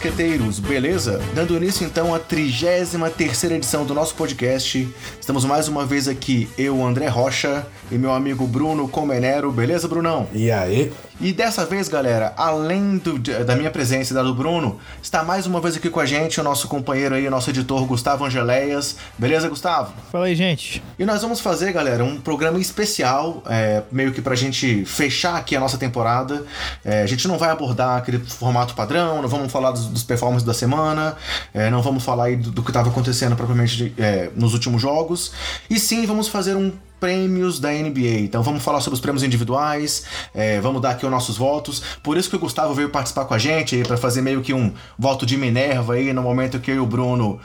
Fala basqueteiros, beleza? Dando início então à 33 edição do nosso podcast. Estamos mais uma vez aqui, eu, André Rocha, e meu amigo Bruno Comenero, beleza, Brunão? E aí? E dessa vez, galera, além do, da minha presença e da do Bruno, está mais uma vez aqui com a gente o nosso companheiro aí, o nosso editor Gustavo Angeléias. Beleza, Gustavo? Fala aí, gente. E nós vamos fazer, galera, um programa especial, é, meio que pra gente fechar aqui a nossa temporada. É, a gente não vai abordar aquele formato padrão, não vamos falar dos, dos performances da semana, é, não vamos falar aí do, do que estava acontecendo propriamente é, nos últimos jogos. E sim, vamos fazer um prêmios da NBA. Então vamos falar sobre os prêmios individuais, é, vamos dar aqui os nossos votos. Por isso que o Gustavo veio participar com a gente para fazer meio que um voto de Minerva aí no momento que eu e o Bruno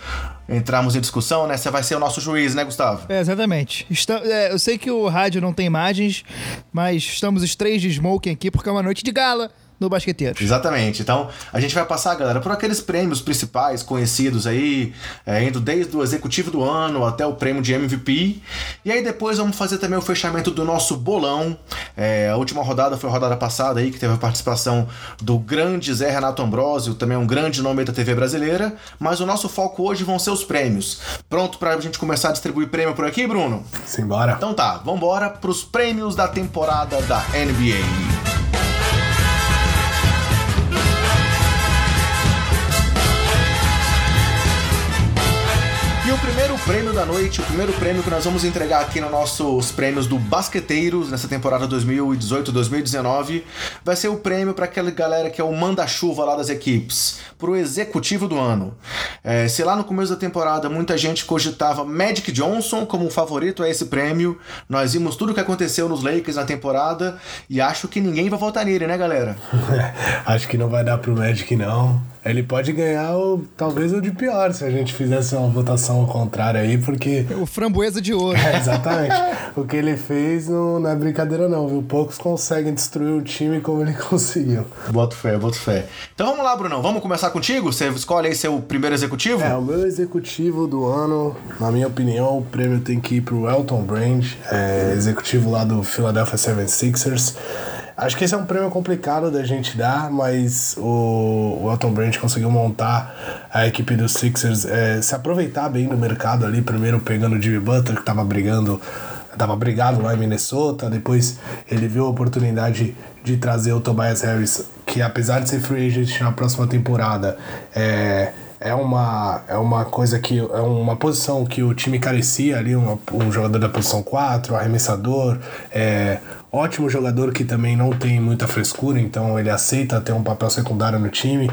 entramos em discussão, né? Você vai ser o nosso juiz, né, Gustavo? É, exatamente. Está, é, eu sei que o rádio não tem imagens, mas estamos os três de smoking aqui porque é uma noite de gala no Basqueteiros. Exatamente. Então, a gente vai passar, galera, por aqueles prêmios principais conhecidos aí, é, indo desde o executivo do ano até o prêmio de MVP. E aí depois vamos fazer também o fechamento do nosso bolão. É, a última rodada foi a rodada passada aí, que teve a participação do grande Zé Renato Ambrosio, também um grande nome da TV brasileira. Mas o nosso foco hoje vão ser os prêmios. Pronto pra gente começar a distribuir prêmio por aqui, Bruno? Simbora. Então tá, vambora pros prêmios da temporada da NBA. Prêmio da noite, o primeiro prêmio que nós vamos entregar aqui nos nossos prêmios do Basqueteiros nessa temporada 2018-2019, vai ser o prêmio para aquela galera que é o manda-chuva lá das equipes, pro executivo do ano. É, se lá no começo da temporada muita gente cogitava Magic Johnson como favorito a esse prêmio, nós vimos tudo o que aconteceu nos Lakers na temporada e acho que ninguém vai votar nele, né, galera? acho que não vai dar pro Magic, não. Ele pode ganhar o, talvez o de pior se a gente fizesse uma votação ao contrário aí, porque. O framboesa de ouro. É, exatamente. o que ele fez não, não, é brincadeira, não, viu? Poucos conseguem destruir o time como ele conseguiu. Boto fé, boto fé. Então vamos lá, Brunão. Vamos começar contigo? Você escolhe aí seu primeiro executivo? É, o meu executivo do ano, na minha opinião, o prêmio tem que ir pro Elton Brand, é, executivo lá do Philadelphia 76ers. Acho que esse é um prêmio complicado da gente dar, mas o, o Elton Brand conseguiu montar a equipe dos Sixers, é, se aproveitar bem do mercado ali, primeiro pegando o Jimmy Butler, que estava brigando estava brigado lá em Minnesota, depois ele viu a oportunidade de trazer o Tobias Harris, que apesar de ser free agent na próxima temporada, é, é uma, é uma coisa que é uma posição que o time carecia ali, uma, um jogador da posição 4, arremessador, é, ótimo jogador que também não tem muita frescura, então ele aceita ter um papel secundário no time,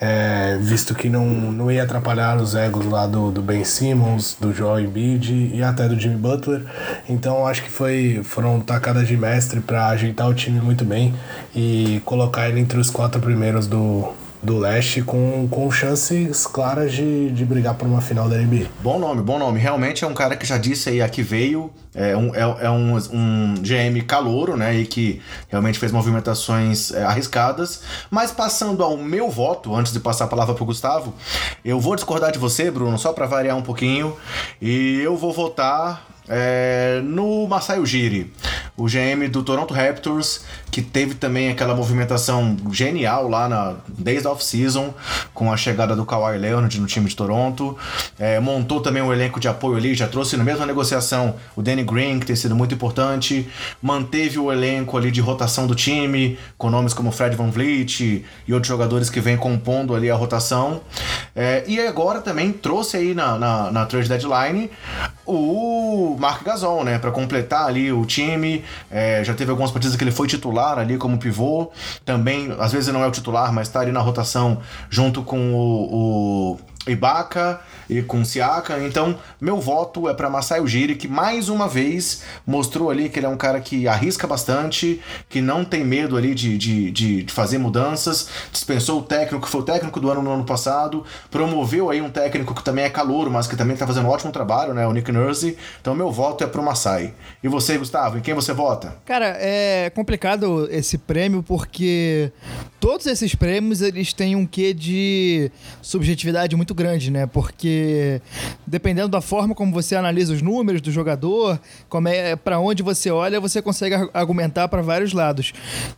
é, visto que não, não ia atrapalhar os egos lá do, do Ben Simmons, do Joel Embiid e até do Jimmy Butler. Então acho que foi, foram tacadas de mestre para ajeitar o time muito bem e colocar ele entre os quatro primeiros do, do leste com, com chances claras de, de brigar por uma final da NBA. Bom nome, bom nome. Realmente é um cara que já disse aí aqui veio, é um, é, é um, um GM calouro, né? E que realmente fez movimentações é, arriscadas. Mas passando ao meu voto, antes de passar a palavra pro Gustavo, eu vou discordar de você, Bruno, só para variar um pouquinho. E eu vou votar é, no Masai Ujiri, o GM do Toronto Raptors, que teve também aquela movimentação genial lá na, desde a off-season, com a chegada do Kawhi Leonard no time de Toronto. É, montou também um elenco de apoio ali, já trouxe na mesma negociação o Danny Green, que tem sido muito importante. Manteve o elenco ali de rotação do time, com nomes como Fred Van Vliet e outros jogadores que vêm compondo ali a rotação. É, e agora também trouxe aí na, na, na trade deadline o Mark Gasol, né, para completar ali o time. É, já teve algumas partidas que ele foi titular ali como pivô. Também, às vezes não é o titular, mas está ali na rotação junto com o, o Ibaka e com Siaka. Então, meu voto é para Masai Ujiri, que mais uma vez mostrou ali que ele é um cara que arrisca bastante, que não tem medo ali de, de, de, de fazer mudanças. Dispensou o técnico, que foi o técnico do ano no ano passado. Promoveu aí um técnico que também é calouro, mas que também está fazendo um ótimo trabalho, né? O Nick Nurse. Então, meu voto é pro Masai. E você, Gustavo, em quem você vota? Cara, é complicado esse prêmio porque todos esses prêmios eles têm um quê de subjetividade muito muito grande, né? Porque dependendo da forma como você analisa os números do jogador, como é para onde você olha, você consegue argumentar para vários lados.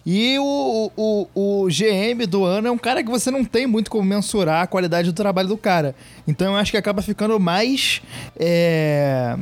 E o, o, o GM do ano é um cara que você não tem muito como mensurar a qualidade do trabalho do cara. Então eu acho que acaba ficando mais. É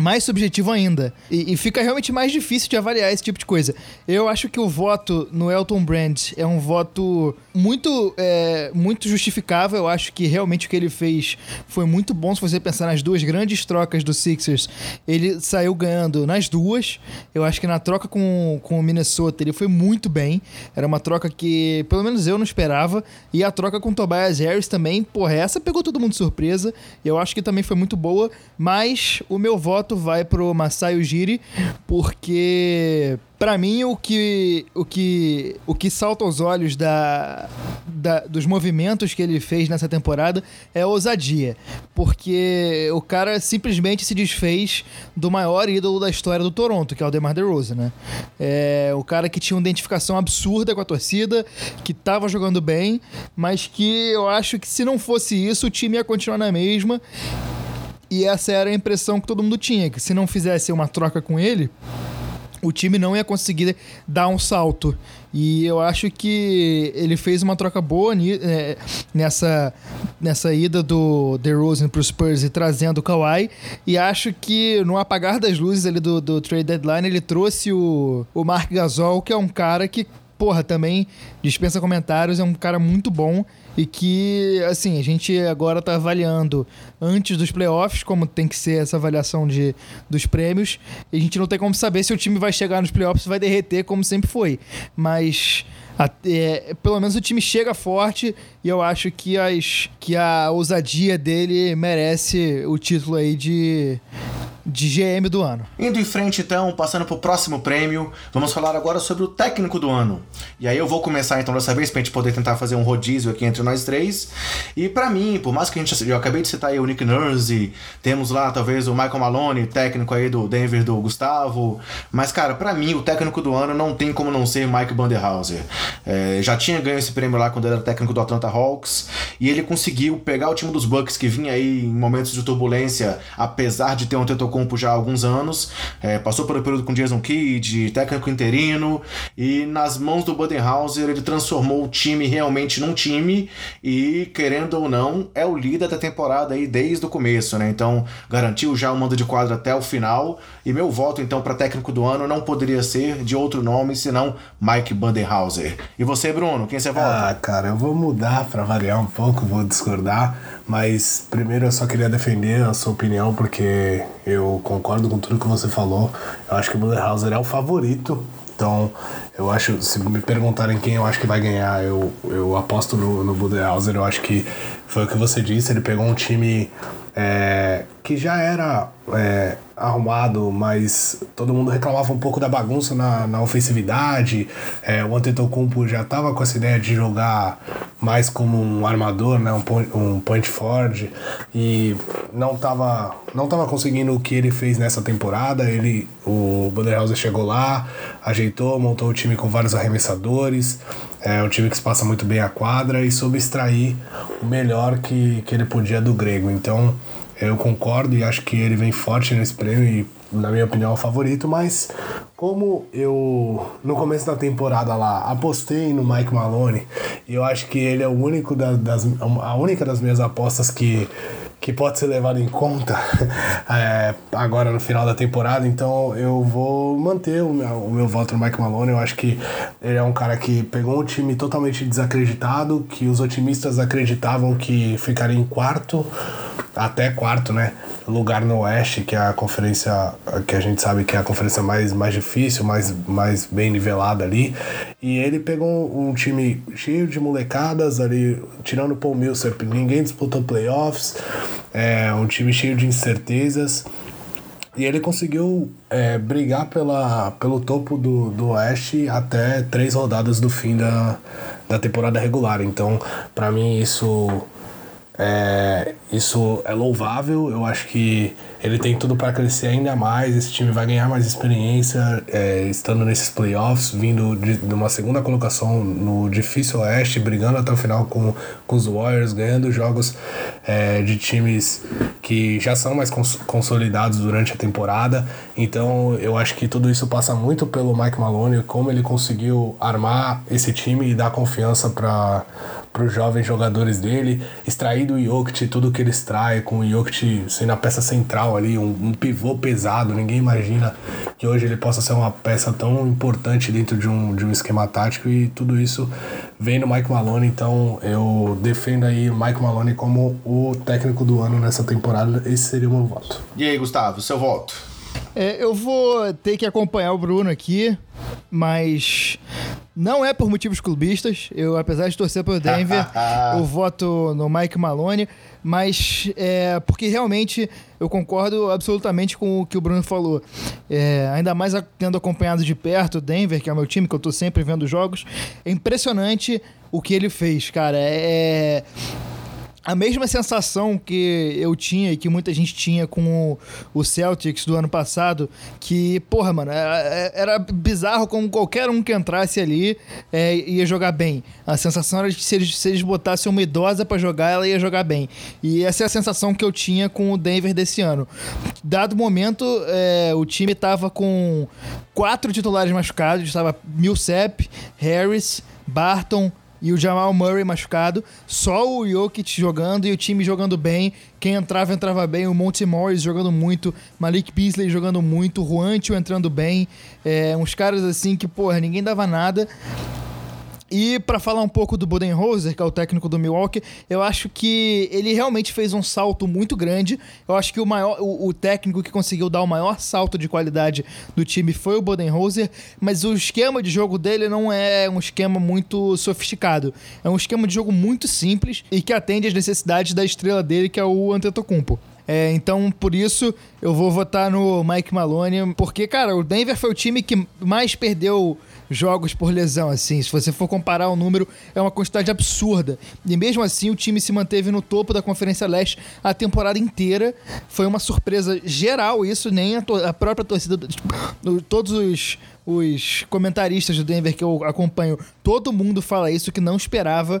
mais subjetivo ainda. E, e, fica realmente mais difícil de avaliar esse tipo de coisa. Eu acho que o voto no Elton Brand é um voto muito, é, muito justificável. Eu acho que realmente o que ele fez foi muito bom. Se você pensar nas duas grandes trocas do Sixers, ele saiu ganhando nas duas. Eu acho que na troca com, com o Minnesota ele foi muito bem. Era uma troca que, pelo menos eu não esperava. E a troca com o Tobias Harris também, porra, essa pegou todo mundo de surpresa. Eu acho que também foi muito boa. Mas o meu voto voto vai pro Masai Ujiri, porque para mim o que o que o que salta aos olhos da, da, dos movimentos que ele fez nessa temporada é a ousadia, porque o cara simplesmente se desfez do maior ídolo da história do Toronto, que é o DeMar DeRozan, né? É o cara que tinha uma identificação absurda com a torcida, que tava jogando bem, mas que eu acho que se não fosse isso o time ia continuar na mesma e essa era a impressão que todo mundo tinha, que se não fizesse uma troca com ele, o time não ia conseguir dar um salto. E eu acho que ele fez uma troca boa é, nessa, nessa ida do DeRozan pro Spurs e trazendo o Kawhi. E acho que no apagar das luzes ali do, do trade deadline, ele trouxe o, o Mark Gasol, que é um cara que, porra, também dispensa comentários, é um cara muito bom e que, assim, a gente agora está avaliando antes dos playoffs, como tem que ser essa avaliação de, dos prêmios, e a gente não tem como saber se o time vai chegar nos playoffs vai derreter como sempre foi. Mas é, pelo menos o time chega forte e eu acho que, as, que a ousadia dele merece o título aí de, de GM do ano. Indo em frente então, passando pro próximo prêmio, vamos falar agora sobre o técnico do ano. E aí eu vou começar então dessa vez pra gente poder tentar fazer um rodízio aqui entre nós três. E para mim, por mais que a gente eu acabei de citar aí o Nick Nurse, temos lá talvez o Michael Malone, técnico aí do Denver do Gustavo, mas cara, para mim o técnico do ano não tem como não ser Mike Banderhauser. É, já tinha ganho esse prêmio lá quando ele era técnico do Atlanta Hawks e ele conseguiu pegar o time dos Bucks que vinha aí em momentos de turbulência, apesar de ter um Tetocompo já há alguns anos, é, passou pelo período com Jason Kidd, técnico interino e nas mãos do Budenhauser ele transformou o time realmente num time e querendo ou não é o líder da temporada aí desde o começo, né? Então garantiu já o mando de quadro até o final e meu voto então para técnico do ano não poderia ser de outro nome senão Mike Budenhauser. E você, Bruno, quem você vota? Ah, cara, eu vou mudar para variar um pouco, vou discordar, mas primeiro eu só queria defender a sua opinião, porque eu concordo com tudo que você falou. Eu acho que o Budenhauser é o favorito então, eu acho, se me perguntarem quem eu acho que vai ganhar, eu, eu aposto no, no Budenhauser. Eu acho que foi o que você disse, ele pegou um time é, que já era é, arrumado, mas todo mundo reclamava um pouco da bagunça na, na ofensividade. É, o Antetokounmpo já estava com essa ideia de jogar mais como um armador, né, um, point, um point forward, e não estava não tava conseguindo o que ele fez nessa temporada. Ele, o Banderhauser chegou lá, ajeitou, montou o time com vários arremessadores. É um time que se passa muito bem a quadra e soube extrair o melhor que, que ele podia do grego. Então, eu concordo e acho que ele vem forte nesse prêmio e, na minha opinião, é o favorito, mas como eu, no começo da temporada lá, apostei no Mike Malone e eu acho que ele é o único das, das a única das minhas apostas que que pode ser levado em conta é, agora no final da temporada, então eu vou manter o meu, o meu voto no Mike Malone. Eu acho que ele é um cara que pegou um time totalmente desacreditado, que os otimistas acreditavam que ficaria em quarto até quarto, né? Lugar no Oeste, que é a conferência que a gente sabe que é a conferência mais, mais difícil, mais, mais bem nivelada ali. E ele pegou um time cheio de molecadas ali, tirando o Paul Millsap, ninguém disputou playoffs, é um time cheio de incertezas. E ele conseguiu é, brigar pela, pelo topo do, do Oeste até três rodadas do fim da, da temporada regular. Então, para mim, isso É, isso é louvável. Eu acho que ele tem tudo para crescer ainda mais. Esse time vai ganhar mais experiência é, estando nesses playoffs, vindo de, de, uma segunda colocação no difícil oeste, brigando até o final com, com os Warriors, ganhando jogos é, de times que já são mais cons consolidados durante a temporada. Então eu acho que tudo isso passa muito pelo Mike Maloney, como ele conseguiu armar esse time e dar confiança para os jovens jogadores dele, extrair do Jokic tudo que ele extrai, com o Jokic sendo a peça central ali, um, um, pivô pesado, ninguém imagina que hoje ele possa ser uma peça tão importante dentro de um, de um esquema tático e tudo isso vem do Mike Malone, então eu defendo aí o Mike Malone como o técnico do ano nessa temporada, esse seria o meu voto. E aí, Gustavo, seu voto? É, eu vou ter que acompanhar o Bruno aqui, mas não é por motivos clubistas. Eu, apesar de torcer pelo Denver, eu voto no Mike Malone, mas é porque realmente eu concordo absolutamente com o que o Bruno falou. É, ainda mais tendo acompanhado de perto o Denver, que é o meu time, que eu tô sempre vendo jogos. É impressionante o que ele fez, cara. É a mesma sensação que eu tinha e que muita gente tinha com o, Celtics do ano passado, que, porra, mano, era, é, é, era bizarro como qualquer um que entrasse ali é, ia jogar bem. A sensação era de que se eles, se eles botassem uma idosa para jogar, ela ia jogar bem. E essa é a sensação que eu tinha com o Denver desse ano. Dado momento, é, o time tava com quatro titulares machucados, estava Millsap, Harris, Barton, e o Jamal Murray machucado, só o Jokic jogando e o time jogando bem. Quem entrava, entrava bem. O Monty Morris jogando muito, Malik Beasley jogando muito, Juancho entrando bem. É, uns caras assim que, porra, ninguém dava nada. E para falar um pouco do Budenholzer, que é o técnico do Milwaukee, eu acho que ele realmente fez um salto muito grande. Eu acho que o maior, o, o técnico que conseguiu dar o maior salto de qualidade do time foi o Budenholzer, mas o esquema de jogo dele não é um esquema muito sofisticado. É um esquema de jogo muito simples e que atende às necessidades da estrela dele, que é o Antetokounmpo. É, então, por isso, eu vou votar no Mike Maloney, porque, cara, o Denver foi o time que mais perdeu jogos por lesão, assim. Se você for comparar o número, é uma quantidade absurda. E mesmo assim, o time se manteve no topo da Conferência Leste a temporada inteira. Foi uma surpresa geral isso, nem a, a própria torcida, tipo, todos os os comentaristas do Denver que eu acompanho, todo mundo fala isso, que não esperava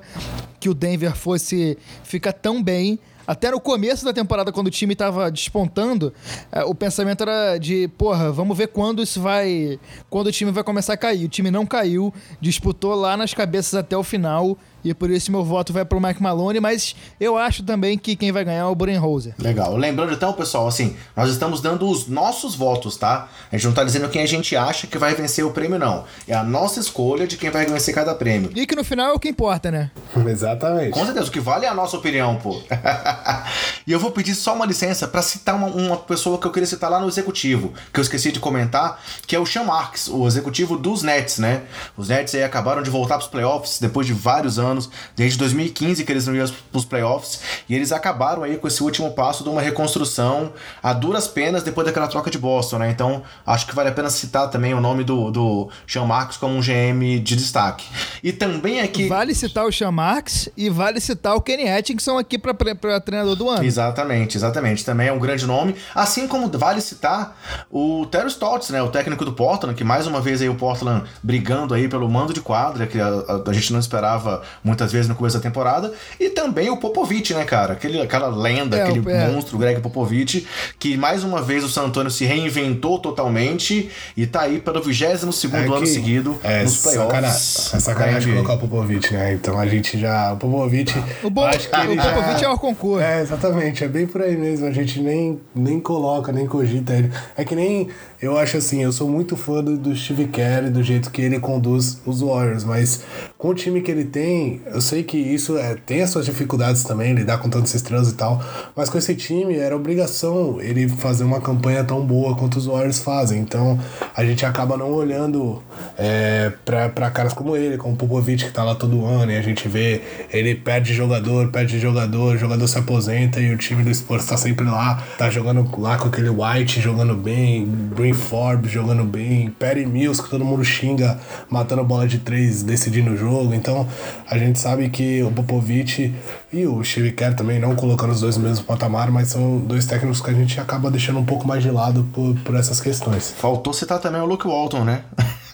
que o Denver fosse ficar tão bem até no começo da temporada, quando o time tava despontando, é, o pensamento era de, porra, vamos ver quando isso vai. Quando o time vai começar a cair. O time não caiu, disputou lá nas cabeças até o final e por isso meu voto vai pro Mike Malone, mas eu acho também que quem vai ganhar é o Budenholzer. Legal. Lembrando então, pessoal, assim, nós estamos dando os nossos votos, tá? A gente não tá dizendo quem a gente acha que vai vencer o prêmio, não. É a nossa escolha de quem vai vencer cada prêmio. E que no final é o que importa, né? Exatamente. Com certeza, o que vale é a nossa opinião, pô. e eu vou pedir só uma licença para citar uma, uma, pessoa que eu queria citar lá no executivo, que eu esqueci de comentar, que é o Sean Marks, o executivo dos Nets, né? Os Nets aí acabaram de voltar pros playoffs depois de vários anos anos, desde 2015 que eles não iam para os playoffs, e eles acabaram aí com esse último passo de uma reconstrução a duras penas depois daquela troca de Boston, né? Então, acho que vale a pena citar também o nome do, do Sean Marks como um GM de destaque. E também aqui... Vale citar o Sean Marks e vale citar o Kenny Atkinson aqui para treinador do ano. Exatamente, exatamente. Também é um grande nome. Assim como vale citar o Terry Stotts, né? O técnico do Portland, que mais uma vez aí o Portland brigando aí pelo mando de quadra, que a, a, a gente não esperava muitas vezes no começo da temporada. E também o Popovich, né, cara? Aquele, aquela lenda, é, aquele é. monstro, Greg Popovich, que mais uma vez o San Antonio se reinventou totalmente e tá aí pelo 22 segundo é ano seguido é, nos playoffs. Sacana, é sacanagem colocar o Popovich, né? Então a gente já. O Popovich. O, Bo acho que ele o Popovich é o concurso. É, exatamente. É bem por aí mesmo. A gente nem, nem coloca, nem cogita ele. É que nem eu acho assim, eu sou muito fã do, do Steve Kerr, do jeito que ele conduz os Warriors, mas com o time que ele tem, eu sei que isso é, tem as suas dificuldades também, lidar com tantos estrelas e tal, mas com esse time era obrigação ele fazer uma campanha tão boa quanto os Warriors fazem, então a gente acaba não olhando é, para caras como ele, como o Popovich que tá lá todo ano, e a gente vê ele perde jogador, perde jogador, jogador se aposenta e o time do Spurs tá sempre lá, tá jogando lá com aquele White, jogando bem, Green Forbes jogando bem, Perry Mills, que todo mundo xinga, matando bola de três, decidindo o jogo. Então, a A gente sabe que o Popovich e o Kerr também, não colocando os dois no mesmo patamar, mas são dois técnicos que a gente acaba deixando um pouco mais de lado por, por essas questões. Faltou citar também o Luke Walton, né?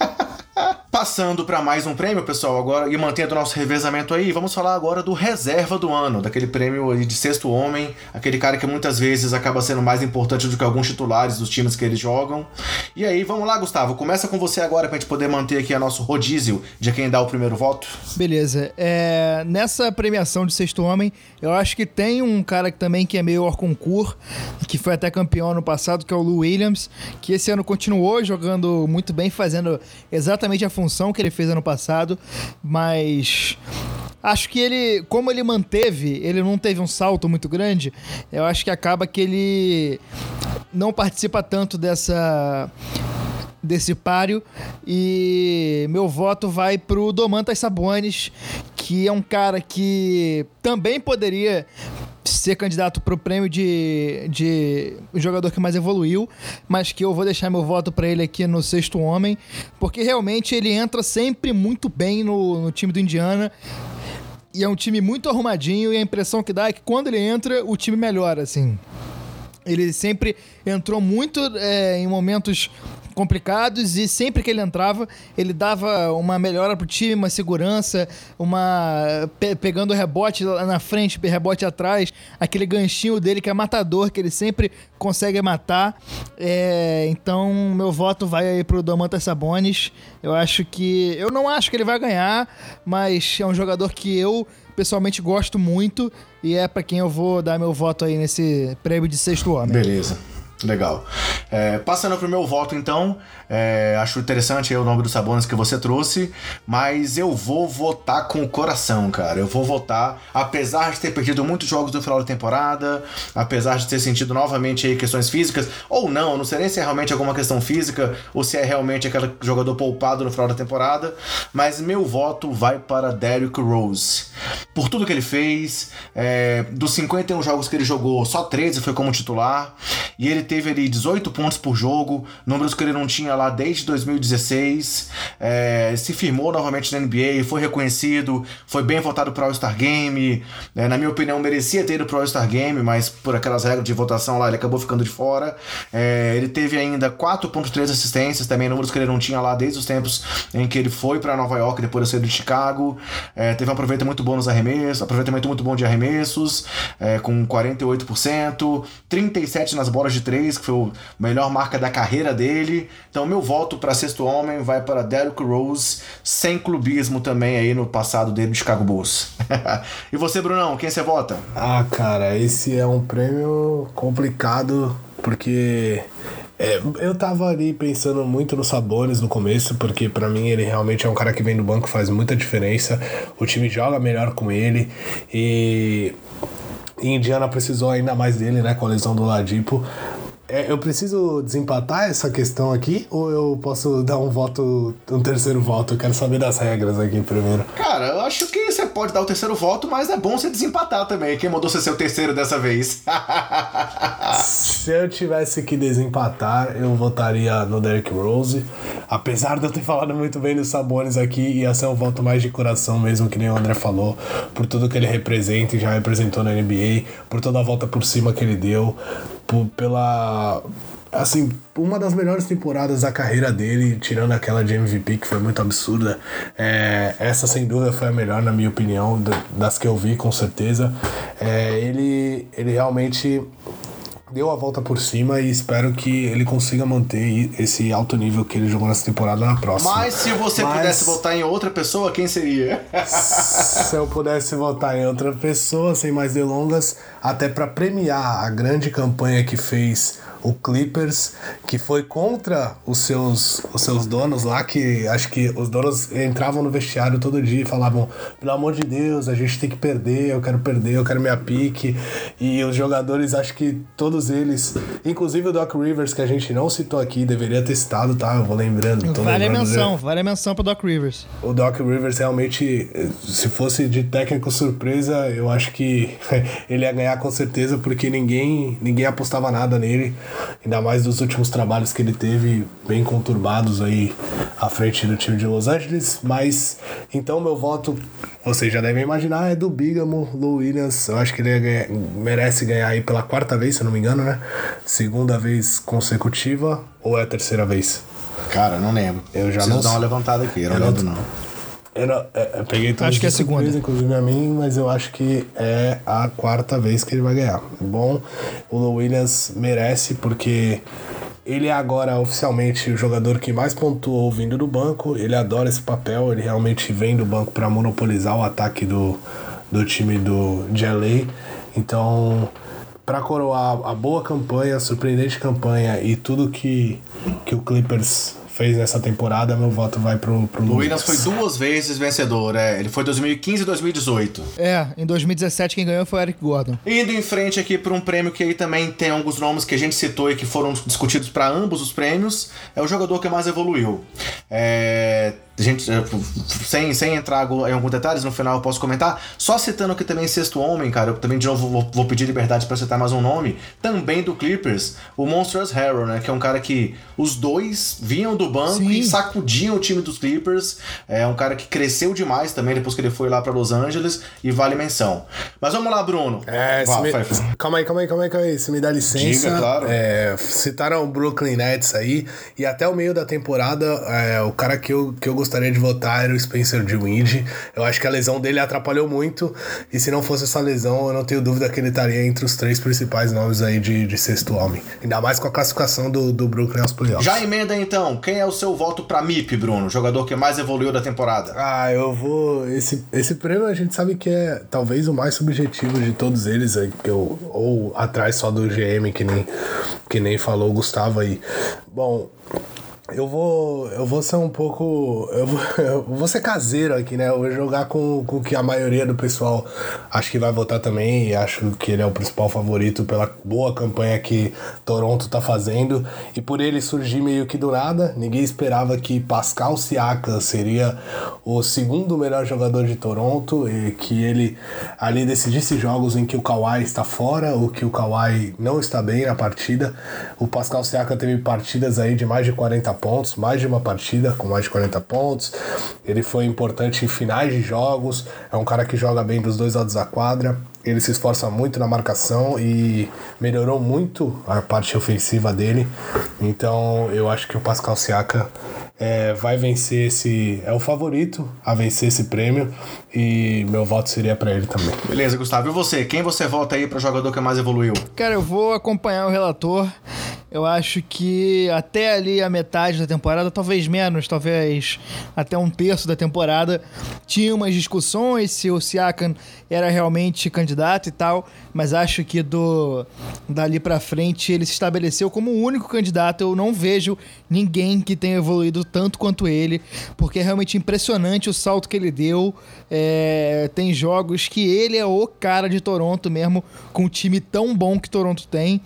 Passando para mais um prêmio, pessoal, agora e mantendo nosso revezamento aí, vamos falar agora do reserva do ano, daquele prêmio de sexto homem, aquele cara que muitas vezes acaba sendo mais importante do que alguns titulares dos times que eles jogam. E aí, vamos lá, Gustavo, começa com você agora pra gente poder manter aqui a nosso rodízio de quem dá o primeiro voto. Beleza. É, nessa premiação de sexto homem, eu acho que tem um cara que também que é meio hors concours, que foi até campeão ano passado, que é o Lou Williams, que esse ano continuou jogando muito bem, fazendo exatamente a função função que ele fez ano passado, mas acho que ele, como ele manteve, ele não teve um salto muito grande, eu acho que acaba que ele não participa tanto dessa desse páreo e meu voto vai pro Domantas Sabonis, que é um cara que também poderia ser candidato para o prêmio de, de jogador que mais evoluiu, mas que eu vou deixar meu voto para ele aqui no sexto homem, porque realmente ele entra sempre muito bem no, no time do Indiana. E é um time muito arrumadinho e a impressão que dá é que quando ele entra, o time melhora, assim. Ele sempre entrou muito é, em momentos complicados e sempre que ele entrava, ele dava uma melhora pro time, uma segurança, uma pe pegando rebote na frente, rebote atrás, aquele ganchinho dele que é matador, que ele sempre consegue matar. É, então, meu voto vai aí pro Domantas Sabonis. Eu acho que eu não acho que ele vai ganhar, mas é um jogador que eu pessoalmente gosto muito e é para quem eu vou dar meu voto aí nesse prêmio de sexto homem. Beleza. Legal. É, passando pro meu voto, então, é, acho interessante o nome dos Sabonis que você trouxe, mas eu vou votar com o coração, cara. Eu vou votar, apesar de ter perdido muitos jogos no final da temporada, apesar de ter sentido novamente aí questões físicas, ou não, não sei nem se é realmente alguma questão física ou se é realmente aquele jogador poupado no final da temporada, mas meu voto vai para Derrick Rose. Por tudo que ele fez, é, dos 51 jogos que ele jogou, só 13 foi como titular, e ele teve ali 18 pontos por jogo, números que ele não tinha lá desde 2016, é, se firmou novamente na NBA, foi reconhecido, foi bem votado para o All-Star Game, é, na minha opinião merecia ter ido para o All-Star Game, mas por aquelas regras de votação lá ele acabou ficando de fora. É, ele teve ainda 4.3 assistências, também números que ele não tinha lá desde os tempos em que ele foi para Nova York depois de ser de Chicago. É, teve um aproveitamento muito bom nos arremessos, aproveitamento muito bom de arremessos, é, com 48%, 37 nas bolas de 3 que foi a melhor marca da carreira dele. Então, meu voto para sexto homem vai para Derrick Rose, sem clubismo também aí no passado dele de Chicago Bulls. e você, Brunão, quem você vota? Ah, cara, esse é um prêmio complicado porque é, eu tava ali pensando muito nos Sabones no começo, porque para mim ele realmente é um cara que vem do banco, faz muita diferença. O time joga melhor com ele e. Indiana precisou ainda mais dele, né, com a lesão do Ladipo. É, eu preciso desempatar essa questão aqui ou eu posso dar um voto, um terceiro voto? Eu quero saber das regras aqui primeiro. Cara, eu acho que você pode dar o terceiro voto, mas é bom você desempatar também. Quem mandou você ser o terceiro dessa vez? Se eu tivesse que desempatar, eu votaria no Derrick Rose. Apesar de eu ter falado muito bem dos Sabones aqui, ia ser um voto mais de coração mesmo, que nem o André falou, por tudo que ele representa e já representou na NBA, por toda a volta por cima que ele deu, por, pela assim, uma das melhores temporadas da carreira dele, tirando aquela de MVP que foi muito absurda. É, essa sem dúvida foi a melhor, na minha opinião, das que eu vi, com certeza. É, ele, ele realmente deu a volta por cima e espero que ele consiga manter esse alto nível que ele jogou nessa temporada na próxima. Mas se você Mas... pudesse votar em outra pessoa, quem seria? se eu pudesse votar em outra pessoa, sem mais delongas, até para premiar a grande campanha que fez o Clippers, que foi contra os seus, os seus donos lá, que acho que os donos entravam no vestiário todo dia e falavam: pelo amor de Deus, a gente tem que perder, eu quero perder, eu quero minha pique. E os jogadores, acho que todos eles, inclusive o Doc Rivers, que a gente não citou aqui, deveria ter citado, tá? Eu vou lembrando. Vale a menção, vale a menção pro Doc Rivers. O Doc Rivers realmente, se fosse de técnico surpresa, eu acho que ele ia ganhar com certeza, porque ninguém, ninguém apostava nada nele. Ainda mais dos últimos trabalhos que ele teve, bem conturbados aí à frente do time de Los Angeles. Mas então meu voto, vocês já devem imaginar, é do Bigamo, Lou Williams. Eu acho que ele merece ganhar aí pela quarta vez, se eu não me engano, né? Segunda vez consecutiva ou é a terceira vez? Cara, não lembro. Eu já Preciso não dar uma levantada aqui, Eu não- lembro não. É, eu peguei todos Acho que é a segunda. inclusive a mim, mas eu acho que é a quarta vez que ele vai ganhar. Bom, o Lou Williams merece porque ele é agora oficialmente o jogador que mais pontuou vindo do banco. Ele adora esse papel, ele realmente vem do banco para monopolizar o ataque do, do time do de LA. Então, para coroar a boa campanha, a surpreendente campanha e tudo que, que o Clippers fez nessa temporada, meu voto vai pro, pro O Lou Williams foi duas vezes vencedor, é. Ele foi 2015 e 2018. É, em 2017 quem ganhou foi o Eric Gordon. Indo em frente aqui para um prêmio que aí também tem alguns nomes que a gente citou e que foram discutidos para ambos os prêmios, é o jogador que mais evoluiu. É, a gente, é, sem, sem entrar em alguns detalhes, no final eu posso comentar. Só citando aqui também Sexto Homem, cara, eu também de novo vou, vou pedir liberdade para citar mais um nome, também do Clippers, o Monstrous Harrow, né? Que é um cara que os dois vinham do banco Sim. e sacudiam o time dos Clippers. É um cara que cresceu demais também depois que ele foi lá para Los Angeles e vale menção. Mas vamos lá, Bruno. É, Vá, me- calma aí, calma aí, calma aí, calma aí. Se me dá licença. Diga, claro. É, citaram o Brooklyn Nets aí. E até o meio da temporada, é, o cara que eu, que eu gostaria de votar era o Spencer Dinwiddie. Eu acho que a lesão dele atrapalhou muito. E se não fosse essa lesão, eu não tenho dúvida que ele estaria entre os três principais nomes aí de, de sexto homem. Ainda mais com a classificação do, do Brooklyn aos playoffs. Já emenda então, quem é o seu voto pra MIP, Bruno? Jogador que mais evoluiu da temporada. Ah, eu vou. Esse, esse prêmio a gente sabe que é talvez o mais subjetivo de todos eles, aí, que eu, ou atrás só do GM, que nem, que nem falou o Gustavo aí. Bom. Eu vou, eu vou ser um pouco. Eu vou, eu vou ser caseiro aqui, né? Eu vou jogar com, com o que a maioria do pessoal acho que vai votar também. Acho que ele é o principal favorito pela boa campanha que Toronto tá fazendo. E por ele surgir meio que do nada, ninguém esperava que Pascal Siakam seria o segundo melhor jogador de Toronto. E que ele ali decidisse jogos em que o Kawhi está fora, ou que o Kawhi não está bem na partida. O Pascal Siakam teve partidas aí de mais de 40 pontos, mais de uma partida com mais de 40 pontos. Ele foi importante em finais de jogos, é um cara que joga bem dos dois lados da quadra. Ele se esforça muito na marcação e melhorou muito a parte ofensiva dele. Então eu acho que o Pascal Siakam é, vai vencer esse. É o favorito a vencer esse prêmio. E meu voto seria para ele também. Beleza, Gustavo. E você? Quem você vota aí pra jogador que mais evoluiu? Cara, eu vou acompanhar o relator. Eu acho que até ali a metade da temporada, talvez menos, talvez até um terço da temporada, tinha umas discussões se o Siakam era realmente candidato e tal, mas acho que do dali pra frente ele se estabeleceu como o único candidato. Eu não vejo ninguém que tenha evoluído tanto quanto ele, porque é realmente impressionante o salto que ele deu. É, tem jogos que ele é o cara de Toronto mesmo, com um time tão bom que Toronto tem.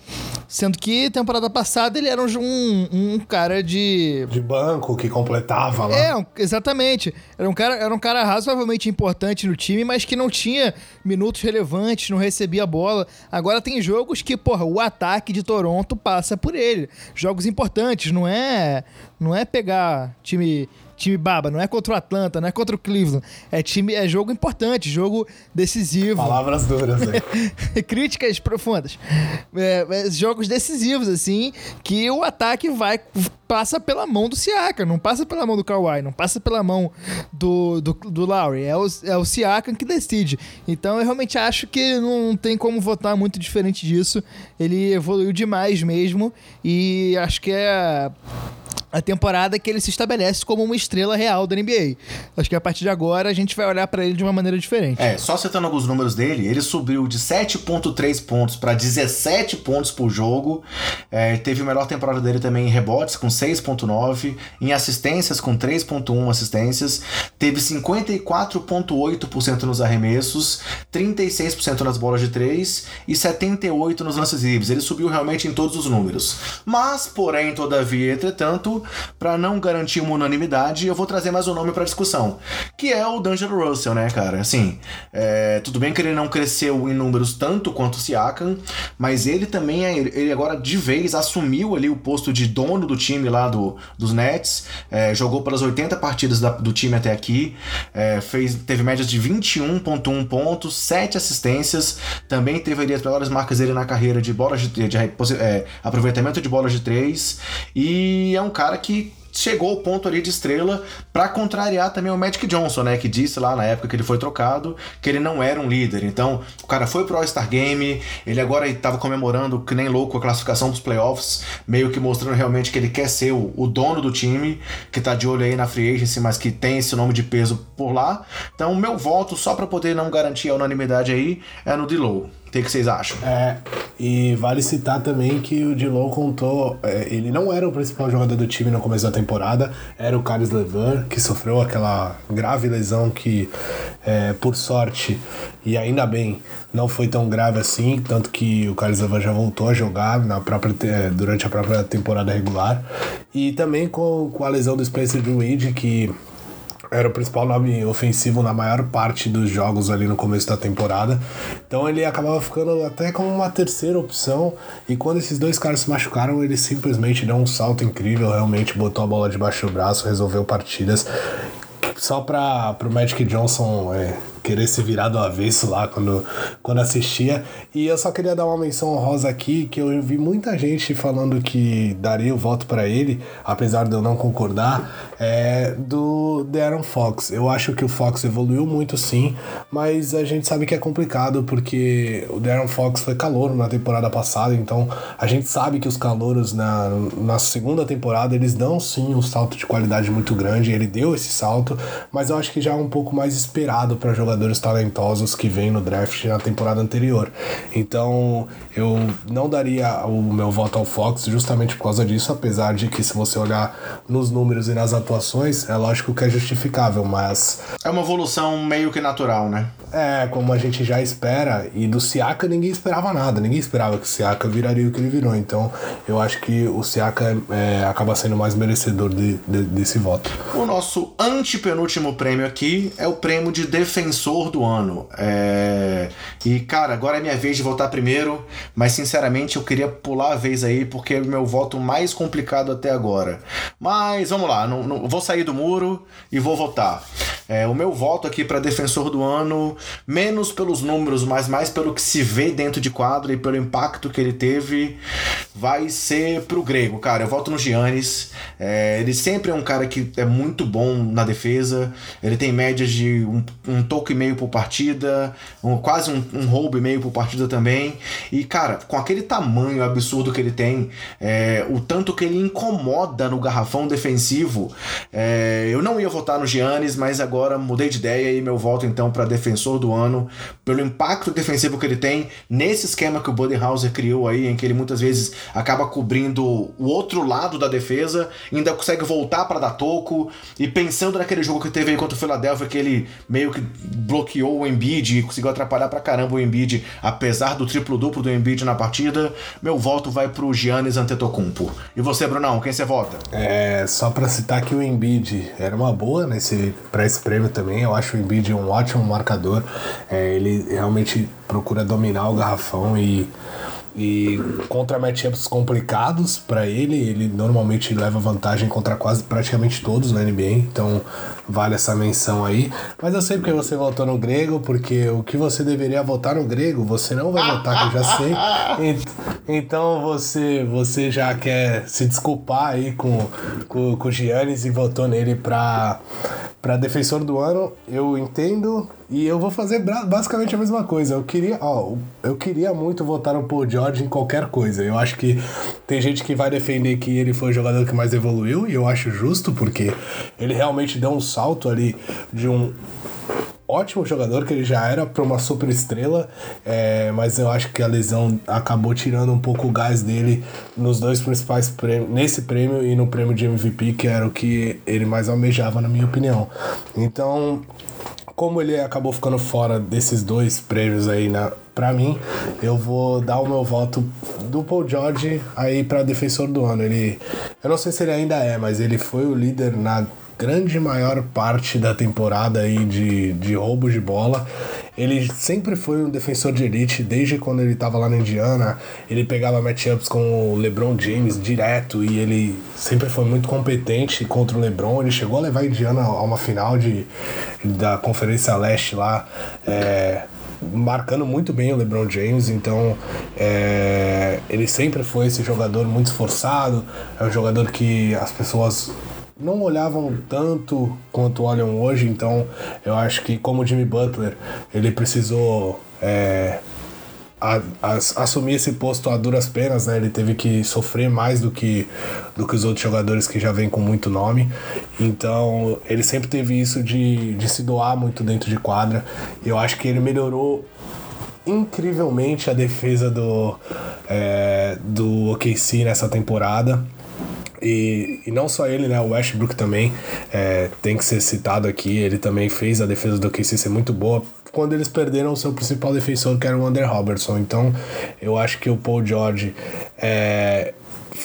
Sendo que temporada passada ele era um, um, um cara de. De banco que completava lá. É, um- exatamente. Era um, cara, era um cara razoavelmente importante no time, mas que não tinha minutos relevantes, não recebia a bola. Agora tem jogos que, porra, o ataque de Toronto passa por ele. Jogos importantes, não é. Não é pegar time. Time baba, não é contra o Atlanta, não é contra o Cleveland. É time, é jogo importante, jogo decisivo. Palavras duras aí. Críticas profundas. É, é, jogos decisivos, assim, que o ataque vai. passa pela mão do Siakam, não passa pela mão do Kawhi, não passa pela mão do, do, do Lowry. É o, é o Siakam que decide. Então eu realmente acho que não tem como votar muito diferente disso. Ele evoluiu demais mesmo. E acho que é a temporada que ele se estabelece como uma estrela real da NBA. Acho que a partir de agora a gente vai olhar pra ele de uma maneira diferente. É, só citando alguns números dele, ele subiu de 7,3 pontos para 17 pontos por jogo. É, teve a melhor temporada dele também em rebotes, com 6,9. Em assistências, com 3,1 assistências. Teve 54,8% nos arremessos, 36% nas bolas de 3 e 78% nos lances livres. Ele subiu realmente em todos os números. Mas, porém, todavia, entretanto, para não garantir uma unanimidade, eu vou trazer mais um nome para discussão, que é o D'Angelo Russell, né, cara? Assim, é, tudo bem que ele não cresceu em números tanto quanto o Siakam, mas ele também, é, ele agora de vez assumiu ali o posto de dono do time lá do, dos Nets, é, jogou pelas 80 partidas da, do time até aqui, é, fez, teve médias de 21.1 pontos, 7 assistências, também teve ali as melhores marcas dele na carreira de bola de, de, de é, aproveitamento de bolas de três, e é um cara que chegou ao ponto ali de estrela para contrariar também o Magic Johnson, né, que disse lá na época que ele foi trocado que ele não era um líder. Então, o cara foi pro All-Star Game, ele agora estava comemorando que nem louco a classificação dos playoffs, meio que mostrando realmente que ele quer ser o, o, dono do time, que tá de olho aí na free agency, mas que tem esse nome de peso por lá. Então, meu voto só para poder não garantir a unanimidade aí é no D-Low. O que, que, vocês acham? É, e vale citar também que o Dilon contou, é, ele não era o principal jogador do time no começo da temporada, era o Carlos Levan, que sofreu aquela grave lesão que, é, por sorte, e ainda bem, não foi tão grave assim, tanto que o Carlos Levan já voltou a jogar na própria, é, durante a própria temporada regular. E também com, com a lesão do Spencer Druid, que era o principal nome ofensivo na maior parte dos jogos ali no começo da temporada. Então ele acabava ficando até como uma terceira opção. E quando esses dois caras se machucaram, ele simplesmente deu um salto incrível, realmente botou a bola debaixo do braço, resolveu partidas. Só para o Magic Johnson é, querer se virar do avesso lá quando, quando assistia. E eu só queria dar uma menção honrosa aqui, que eu vi muita gente falando que daria o voto para ele, apesar de eu não concordar, é do Darren Fox. Eu acho que o Fox evoluiu muito sim, mas a gente sabe que é complicado porque o Darren Fox foi calor na temporada passada, então a gente sabe que os calouros na, na segunda temporada eles dão sim um salto de qualidade muito grande, ele deu esse salto, mas eu acho que já é um pouco mais esperado para jogadores jogadores talentosos que vem no draft na temporada anterior. Então eu não daria o meu voto ao Fox justamente por causa disso, apesar de que se você olhar nos números e nas atuações, é lógico que é justificável, mas. É uma evolução meio que natural, né? É, como a gente já espera, e do Siaka ninguém esperava nada, ninguém esperava que o Siaka viraria o que ele virou. Então eu acho que o Siaka é, acaba sendo mais merecedor de, de, desse voto. O nosso antepenúltimo prêmio aqui é o prêmio de defensor do ano. É... E cara, agora é minha vez de votar primeiro, mas sinceramente eu queria pular a vez aí porque é o meu voto mais complicado até agora. Mas vamos lá, não, não vou sair do muro e vou votar. É, o meu voto aqui para defensor do ano, menos pelos números, mas mais pelo que se vê dentro de quadro e pelo impacto que ele teve, vai ser pro grego, cara. Eu voto no Giannis. É, ele sempre é um cara que é muito bom na defesa. Ele tem médias de um, um toque e meio por partida, um, quase um, um roubo e meio por partida também. E, cara, com aquele tamanho absurdo que ele tem, é, o tanto que ele incomoda no garrafão defensivo, é, eu não ia votar no Giannis, mas agora mudei de ideia e meu voto então para defensor do ano, pelo impacto defensivo que ele tem nesse esquema que o Budenhauser criou aí, em que ele muitas vezes acaba cobrindo o outro lado da defesa, ainda consegue voltar para dar toco e pensando naquele jogo que teve aí contra o Philadelphia, que ele meio que bloqueou o Embiid e conseguiu atrapalhar pra caramba o Embiid, apesar do triplo-duplo do Embiid na partida, meu voto vai pro Giannis Antetokounmpo. E você, Brunão, quem você vota? É, só para citar que o Embiid era uma boa nesse para esse prêmio também. Eu acho o Embiid um ótimo marcador. É, ele realmente procura dominar o garrafão e e contra matchups complicados para ele, ele normalmente leva vantagem contra quase praticamente todos na NBA, então vale essa menção aí. Mas eu sei porque você votou no grego, porque o que você deveria votar no grego, você não vai votar, que eu já sei. Então você você já quer se desculpar aí com, com, com o Giannis e votou nele para defensor do ano. Eu entendo e eu vou fazer basicamente a mesma coisa. Eu queria, ó, eu queria muito votar no Paul George em qualquer coisa. Eu acho que tem gente que vai defender que ele foi o jogador que mais evoluiu, e eu acho justo, porque ele realmente deu um salto ali de um ótimo jogador que ele já era para uma super estrela, é, mas eu acho que a lesão acabou tirando um pouco o gás dele nos dois principais prêmios, nesse prêmio e no prêmio de MVP, que era o que ele mais almejava, na minha opinião. Então, como ele acabou ficando fora desses dois prêmios aí na, pra mim, eu vou dar o meu voto do Paul George aí para defensor do ano. Ele, eu não sei se ele ainda é, mas ele foi o líder na grande maior parte da temporada aí de, de roubos de bola. Ele sempre foi um defensor de elite, desde quando ele estava lá na Indiana. Ele pegava matchups com o LeBron James direto e ele sempre foi muito competente contra o LeBron. Ele chegou a levar a Indiana a uma final de, da Conferência Leste lá. É, marcando muito bem o LeBron James, então é, ele sempre foi esse jogador muito esforçado, é um jogador que as pessoas não olhavam tanto quanto olham hoje, então eu acho que como Jimmy Butler, ele precisou é, a, a, assumir esse posto a duras penas, né? Ele teve que sofrer mais do que, do que os outros jogadores que já vêm com muito nome. Então, ele sempre teve isso de, de se doar muito dentro de quadra. E eu acho que ele melhorou incrivelmente a defesa do, é, do OKC nessa temporada. E, e não só ele, né? O Westbrook também é, tem que ser citado aqui. Ele também fez a defesa do OKC ser muito boa quando eles perderam o seu principal defensor, que era o Under Robertson. Então, eu acho que o Paul George é,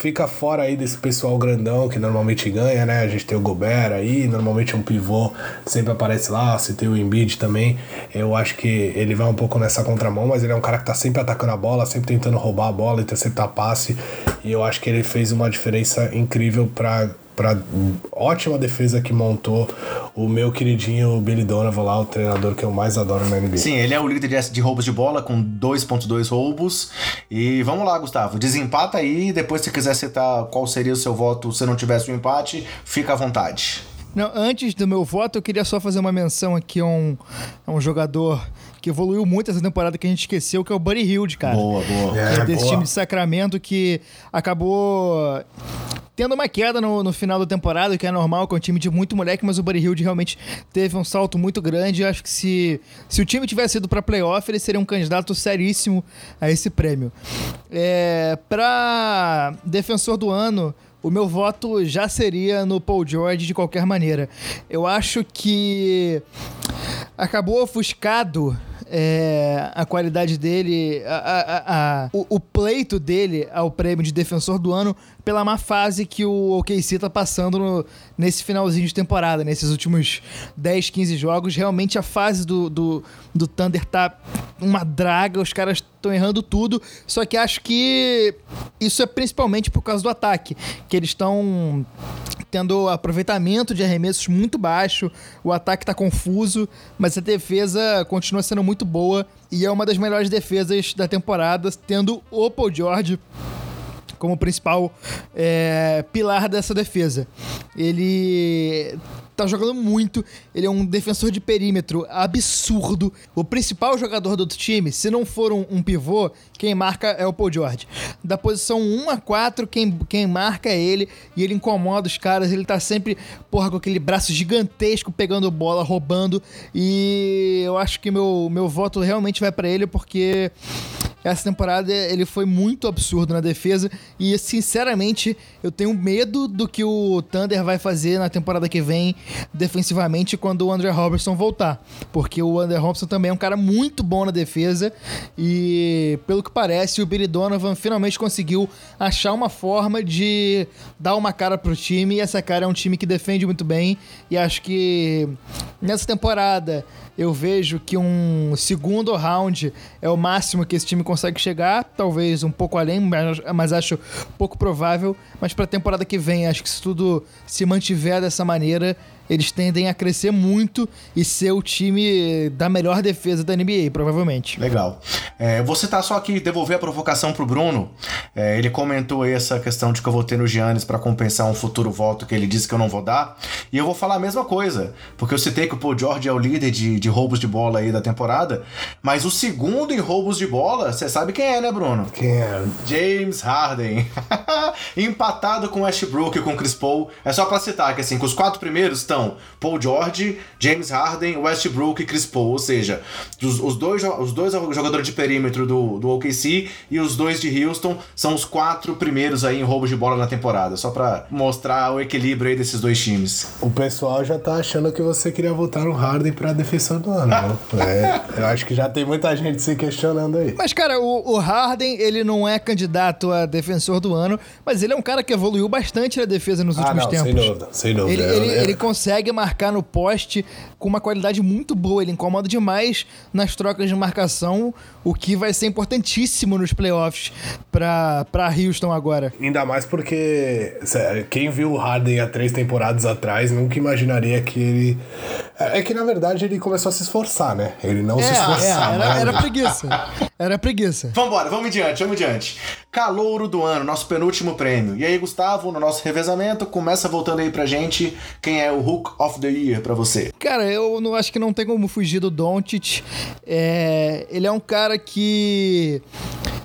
fica fora aí desse pessoal grandão que normalmente ganha, né? A gente tem o Gobert aí, normalmente um pivô sempre aparece lá, se tem o Embiid também. Eu acho que ele vai um pouco nessa contramão, mas ele é um cara que tá sempre atacando a bola, sempre tentando roubar a bola, interceptar passe. E eu acho que ele fez uma diferença incrível para para ótima defesa que montou o meu queridinho Billy Donovan lá, o treinador que eu mais adoro na NBA. Sim, ele é o líder de roubos de bola com 2.2 roubos. E vamos lá, Gustavo, desempata aí, depois se quiser citar qual seria o seu voto se não tivesse um empate, fica à vontade. Não, antes do meu voto, eu queria só fazer uma menção aqui a um, a um jogador que evoluiu muito essa temporada que a gente esqueceu, que é o Buddy Hilde, cara. Boa, boa. É, é desse boa. time de Sacramento que acabou tendo uma queda no, no final da temporada, que é normal, com um time de muito moleque, mas o Buddy Hilde realmente teve um salto muito grande. Eu acho que se, se o time tivesse ido para playoff, ele seria um candidato seríssimo a esse prêmio. É, para defensor do ano, o meu voto já seria no Paul George de qualquer maneira. Eu acho que acabou ofuscado é, a qualidade dele, a, a, a, o, o, pleito dele ao prêmio de defensor do ano pela má fase que o OKC tá passando no, nesse finalzinho de temporada, nesses últimos 10, 15 jogos. Realmente a fase do, do, do Thunder tá uma draga, os caras estão errando tudo. Só que acho que isso é principalmente por causa do ataque, que eles estão tendo aproveitamento de arremessos muito baixo, o ataque está confuso, mas a defesa continua sendo muito boa e é uma das melhores defesas da temporada, tendo o Paul George como principal é, pilar dessa defesa. Ele tá jogando muito. Ele é um defensor de perímetro absurdo. O principal jogador do outro time, se não for um, um pivô, quem marca é o Paul George. Da posição 1 a 4, quem, quem marca é ele. E ele incomoda os caras. Ele tá sempre, porra, com aquele braço gigantesco pegando bola, roubando. E eu acho que meu, meu voto realmente vai para ele porque essa temporada ele foi muito absurdo na defesa e sinceramente eu tenho medo do que o Thunder vai fazer na temporada que vem defensivamente quando o André Robertson voltar, porque o André Robertson também é um cara muito bom na defesa e pelo que parece o Billy Donovan finalmente conseguiu achar uma forma de dar uma cara pro time. E essa cara é um time que defende muito bem. E acho que nessa temporada eu vejo que um segundo round é o máximo que esse time consegue chegar, talvez um pouco além, mas, acho pouco provável. Mas para a temporada que vem, acho que se tudo se mantiver dessa maneira, eles tendem a crescer muito e ser o time da melhor defesa da NBA, provavelmente. Legal. É, vou citar só aqui, devolver a provocação pro Bruno. É, ele comentou aí essa questão de que eu vou ter no Giannis para compensar um futuro voto que ele disse que eu não vou dar. E eu vou falar a mesma coisa, porque eu citei que o Paul George é o líder de, de roubos de bola aí da temporada, mas o segundo em roubos de bola, você sabe quem é, né, Bruno? Quem é? James Harden. Empatado com Westbrook e com Chris Paul. É só pra citar que assim, que os quatro primeiros estão são Paul George, James Harden, Westbrook e Chris Paul. Ou seja, os, os, dois, os dois jogadores de perímetro do, do OKC e os dois de Houston são os quatro primeiros aí em roubos de bola na temporada. Só para mostrar o equilíbrio aí desses dois times. O pessoal já tá achando que você queria votar no Harden pra defensor do ano. é, eu acho que já tem muita gente se questionando aí. Mas, cara, Cara, o, o, Harden, ele não é candidato a defensor do ano, mas ele é um cara que evoluiu bastante na defesa nos ah, últimos não, tempos. Sem dúvida, sem dúvida. Ele, ele, ele, consegue marcar no poste com uma qualidade muito boa. Ele incomoda demais nas trocas de marcação, o que vai ser importantíssimo nos playoffs pra, pra Houston agora. Ainda mais porque quem viu o Harden há três temporadas atrás nunca imaginaria que ele. É, é que na verdade ele começou a se esforçar, né? Ele não é, se esforçava. É, era, era preguiça. Era preguiça. Vambora, vamos adiante, vamos adiante. Calouro do ano, nosso penúltimo prêmio. E aí, Gustavo, no nosso revezamento, começa voltando aí pra gente quem é o Hook of the Year pra você. Cara, eu não acho que não tem como fugir do Doncic. É, ele é um cara que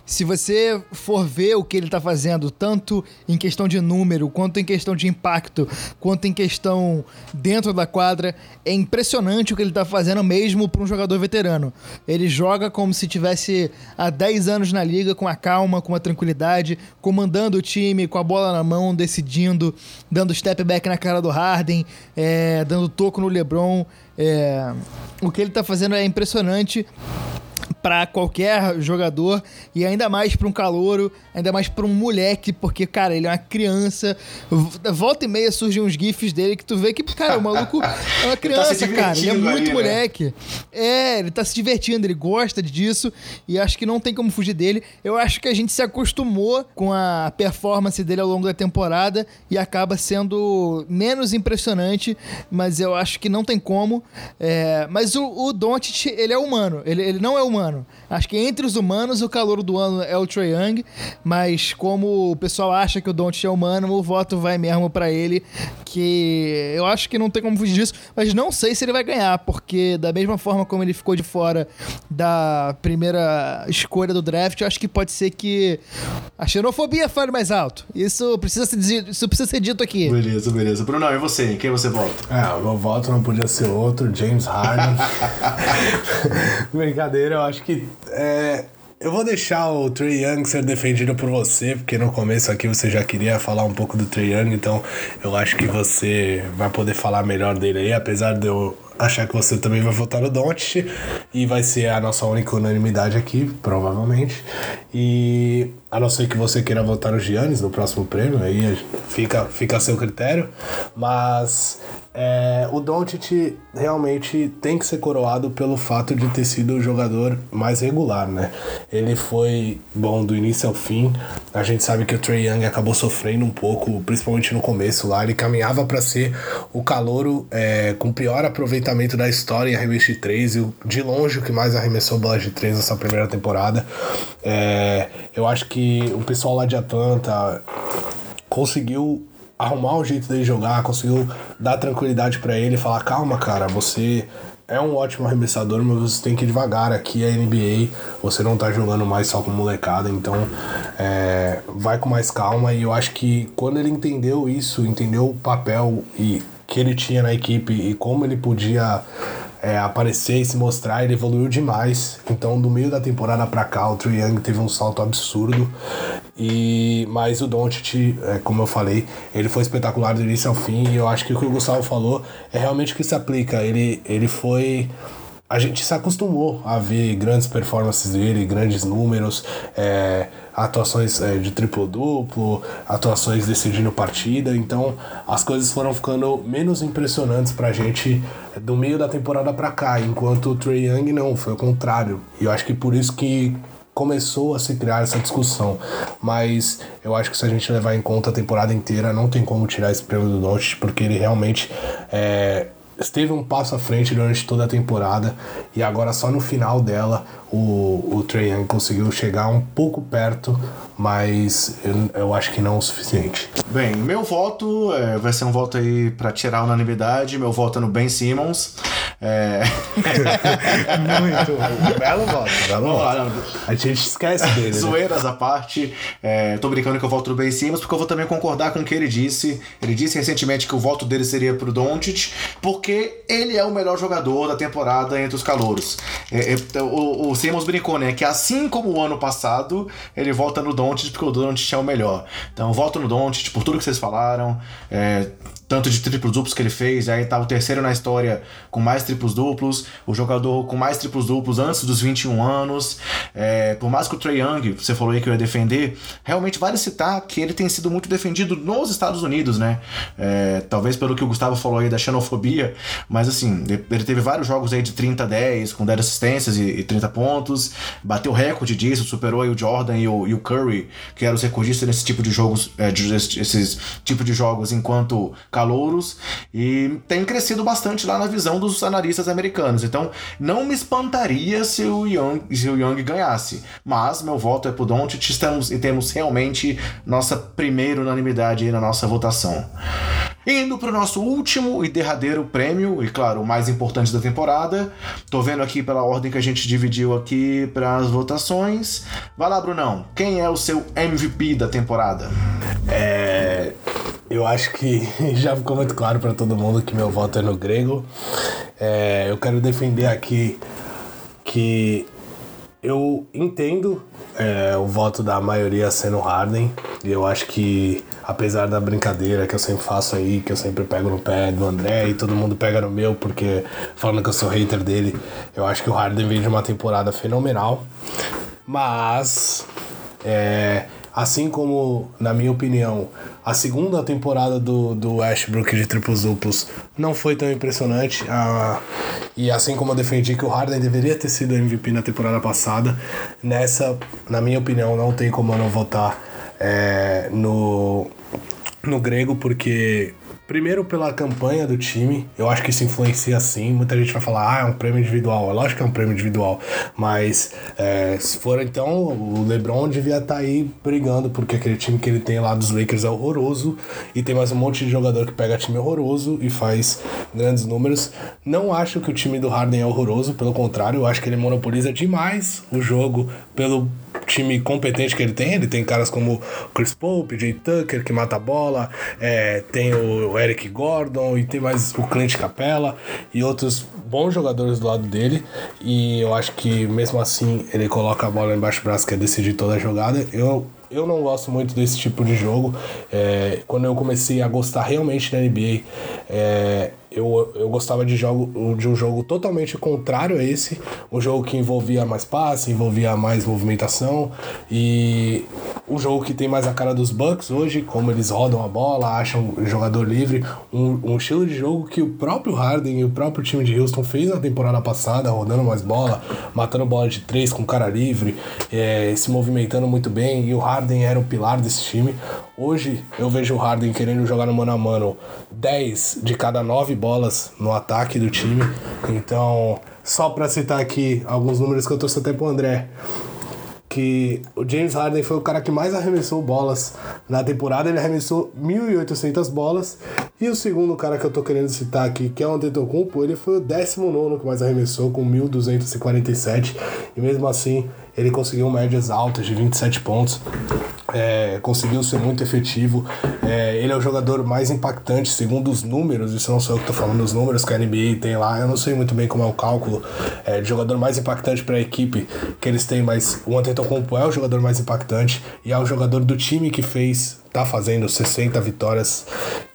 se você for ver o que ele está fazendo, tanto em questão de número, quanto em questão de impacto, quanto em questão dentro da quadra, é impressionante o que ele está fazendo mesmo para um jogador veterano. Ele joga como se tivesse há 10 anos na liga, com a calma, com a tranquilidade, comandando o time, com a bola na mão, decidindo, dando step back na cara do Harden, é, dando toco no LeBron. É, o que ele está fazendo é impressionante para qualquer jogador e ainda mais para um calouro, ainda mais para um moleque, porque, cara, ele é uma criança. Volta e meia surgem uns gifs dele que tu vê que, cara, o maluco é uma tá criança, tá cara. Ele é muito ali, né? moleque. Né? É, ele tá se divertindo, ele gosta disso e acho que não tem como fugir dele. Eu acho que a gente se acostumou com a performance dele ao longo da temporada e acaba sendo menos impressionante, mas eu acho que não tem como. É, mas o, o Doncic, ele é humano, ele, ele não é humano time Acho que entre os humanos, o calor do ano é o Trae Young, mas como o pessoal acha que o Doncic é humano, o voto vai mesmo para ele, que eu acho que não tem como fugir disso, mas não sei se ele vai ganhar, porque da mesma forma como ele ficou de fora da primeira escolha do draft, eu acho que pode ser que a xenofobia fale mais alto. Isso precisa ser, isso precisa ser dito aqui. Beleza, beleza. Bruno, e você? Quem você vota? É, o meu voto não podia ser outro, James Harden. Brincadeira, eu acho que é, eu vou deixar o Trey Young ser defendido por você, porque no começo aqui você já queria falar um pouco do Trey Young, então eu acho que você vai poder falar melhor dele aí, apesar de eu achar que você também vai votar no Doncic e vai ser a nossa única unanimidade aqui, provavelmente. E a não ser que você queira votar no Giannis no próximo prêmio, aí fica, fica a seu critério. Mas é, o Doncic realmente tem que ser coroado pelo fato de ter sido o jogador mais regular, né? Ele foi bom do início ao fim. A gente sabe que o Trey Young acabou sofrendo um pouco, principalmente no começo lá. Ele caminhava para ser o calouro é, com pior aproveitamento da história em arremesso de 3 e de longe o que mais arremessou bola de 3 nessa primeira temporada. É, eu acho que que o pessoal lá de Atlanta conseguiu arrumar o jeito dele jogar, conseguiu dar tranquilidade para ele, falar calma, cara, você é um ótimo arremessador, mas você tem que ir devagar. Aqui é NBA, você não tá jogando mais só com molecada, então é, vai com mais calma. E eu acho que quando ele entendeu isso, entendeu o papel e que ele tinha na equipe e como ele podia é, aparecer e se mostrar, ele evoluiu demais. Então, do meio da temporada para cá, o Trae Young teve um salto absurdo. E mas o Doncic, é, como eu falei, ele foi espetacular do início ao fim. E eu acho que o que o Gustavo falou é realmente o que se aplica. Ele, ele foi a gente se acostumou a ver grandes performances dele, grandes números, é, atuações é, de triplo-duplo, atuações decidindo partida, então as coisas foram ficando menos impressionantes pra gente do meio da temporada pra cá, enquanto o Trey Young não, foi o contrário. E eu acho que por isso que começou a se criar essa discussão, mas eu acho que se a gente levar em conta a temporada inteira, não tem como tirar esse prêmio do Doncic, porque ele realmente é, esteve um passo à frente durante toda a temporada e agora só no final dela o, o Trae Young conseguiu chegar um pouco perto, mas eu, eu acho que não o suficiente. Bem, meu voto é, vai ser um voto aí para tirar a unanimidade, meu voto é no Ben Simmons. É... Muito belo voto, belo voto. A gente esquece dele. Né? Zoeiras à parte, é, tô brincando que eu voto no Ben Simmons, porque eu vou também concordar com o que ele disse. Ele disse recentemente que o voto dele seria pro Doncic, porque ele é o melhor jogador da temporada entre os calouros. É, é, o, o Simmons brincou, né? Que assim como o ano passado, ele volta no Doncic porque o Doncic é o melhor. Então, volto no Doncic por tudo que vocês falaram. É, tanto de triplos duplos que ele fez, aí tá o terceiro na história com mais triplos duplos, o jogador com mais triplos duplos antes dos 21 anos. É, por mais que o Trey Young, você falou aí que eu ia defender, realmente vale citar que ele tem sido muito defendido nos Estados Unidos, né? É, talvez pelo que o Gustavo falou aí da xenofobia, mas assim, ele teve vários jogos aí de 30 a 10, com 10 assistências e, e 30 pontos, bateu recorde disso, superou aí o Jordan e o, e o Curry, que eram os recordistas nesse tipo de jogos, é, de, esses tipo de jogos enquanto calouros, e tem crescido bastante lá na visão dos analistas americanos. Então, não me espantaria se o Young, se o Young ganhasse, mas meu voto é pro Doncic estamos, e temos realmente nossa primeira unanimidade aí na nossa votação. Indo para o nosso último e derradeiro prêmio, e claro, o mais importante da temporada. Tô vendo aqui pela ordem que a gente dividiu aqui para as votações. Vai lá, Brunão. Quem é o seu MVP da temporada? É, eu acho que já ficou muito claro para todo mundo que meu voto é no grego. É, eu quero defender aqui que eu entendo é, o voto da maioria sendo Harden. E eu acho que, apesar da brincadeira que eu sempre faço aí, que eu sempre pego no pé do André e todo mundo pega no meu, porque falando que eu sou hater dele, eu acho que o Harden vem de uma temporada fenomenal. Mas, é, assim como, na minha opinião, a segunda temporada do, do Ashbrook de triplos duplos não foi tão impressionante. Ah, e assim como eu defendi que o Harden deveria ter sido MVP na temporada passada, nessa, na minha opinião, não tem como eu não votar é, no, no grego, porque Primeiro pela campanha do time, eu acho que isso influencia sim. Muita gente vai falar, ah, é um prêmio individual. É lógico que é um prêmio individual, mas é, se for então, o LeBron devia estar tá aí brigando, porque aquele time que ele tem lá dos Lakers é horroroso e tem mais um monte de jogador que pega time horroroso e faz grandes números. Não acho que o time do Harden é horroroso, pelo contrário, eu acho que ele monopoliza demais o jogo pelo time competente que ele tem. Ele tem caras como Chris Paul, PJ Tucker, que mata a bola, é, tem o Eric Gordon e tem mais o Clint Capella e outros bons jogadores do lado dele. E eu acho que mesmo assim ele coloca a bola embaixo do braço, que é decidir toda a jogada. Eu eu não gosto muito desse tipo de jogo. É, quando eu comecei a gostar realmente da NBA, é, eu, eu gostava de, jogo, de um jogo totalmente contrário a esse, um jogo que envolvia mais passe, envolvia mais movimentação. E um jogo que tem mais a cara dos Bucks hoje, como eles rodam a bola, acham o jogador livre, um, um estilo de jogo que o próprio Harden e o próprio time de Houston fez na temporada passada, rodando mais bola, matando bola de três com cara livre, é, se movimentando muito bem. E o Harden era o pilar desse time. Hoje eu vejo o Harden querendo jogar no mano a mano 10 de cada 9 bolas no ataque do time. Então, só para citar aqui alguns números que eu trouxe até pro André que o James Harden foi o cara que mais arremessou bolas na temporada, ele arremessou 1.800 bolas, e o segundo cara que eu tô querendo citar aqui, que é o Antetokounmpo, ele foi o 19 que mais arremessou, com 1.247, e mesmo assim ele conseguiu médias altas de 27 pontos, é, conseguiu ser muito efetivo. É, ele é o jogador mais impactante, segundo os números, isso não sou eu que estou falando, os números que a NBA tem lá. Eu não sei muito bem como é o cálculo é, de jogador mais impactante para a equipe que eles têm, mas o Antetokounmpo é o jogador mais impactante e é o jogador do time que fez tá fazendo 60 vitórias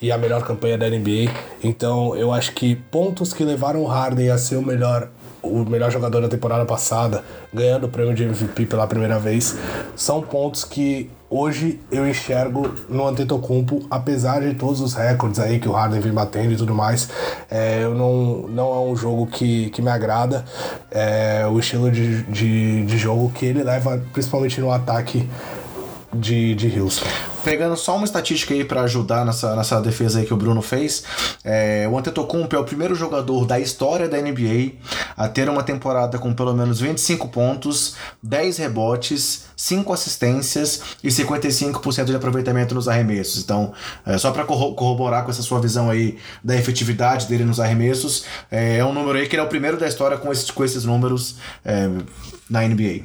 e a melhor campanha da NBA. Então eu acho que pontos que levaram o Harden a ser o melhor o melhor jogador da temporada passada, ganhando o prêmio de MVP pela primeira vez, são pontos que hoje eu enxergo no Antetokounmpo, apesar de todos os recordes aí que o Harden vem batendo e tudo mais, é, eu não, não é um jogo que, que me agrada, é, o estilo de, de, de jogo que ele leva, principalmente no ataque de, de Houston. Pegando só uma estatística aí para ajudar nessa, nessa defesa aí que o Bruno fez, é, o Antetokounmpo é o primeiro jogador da história da NBA a ter uma temporada com pelo menos 25 pontos, 10 rebotes, 5 assistências e 55% de aproveitamento nos arremessos. Então, é, só para corroborar com essa sua visão aí da efetividade dele nos arremessos, é, é, um número aí que ele é o primeiro da história com esses, com esses números é, na NBA.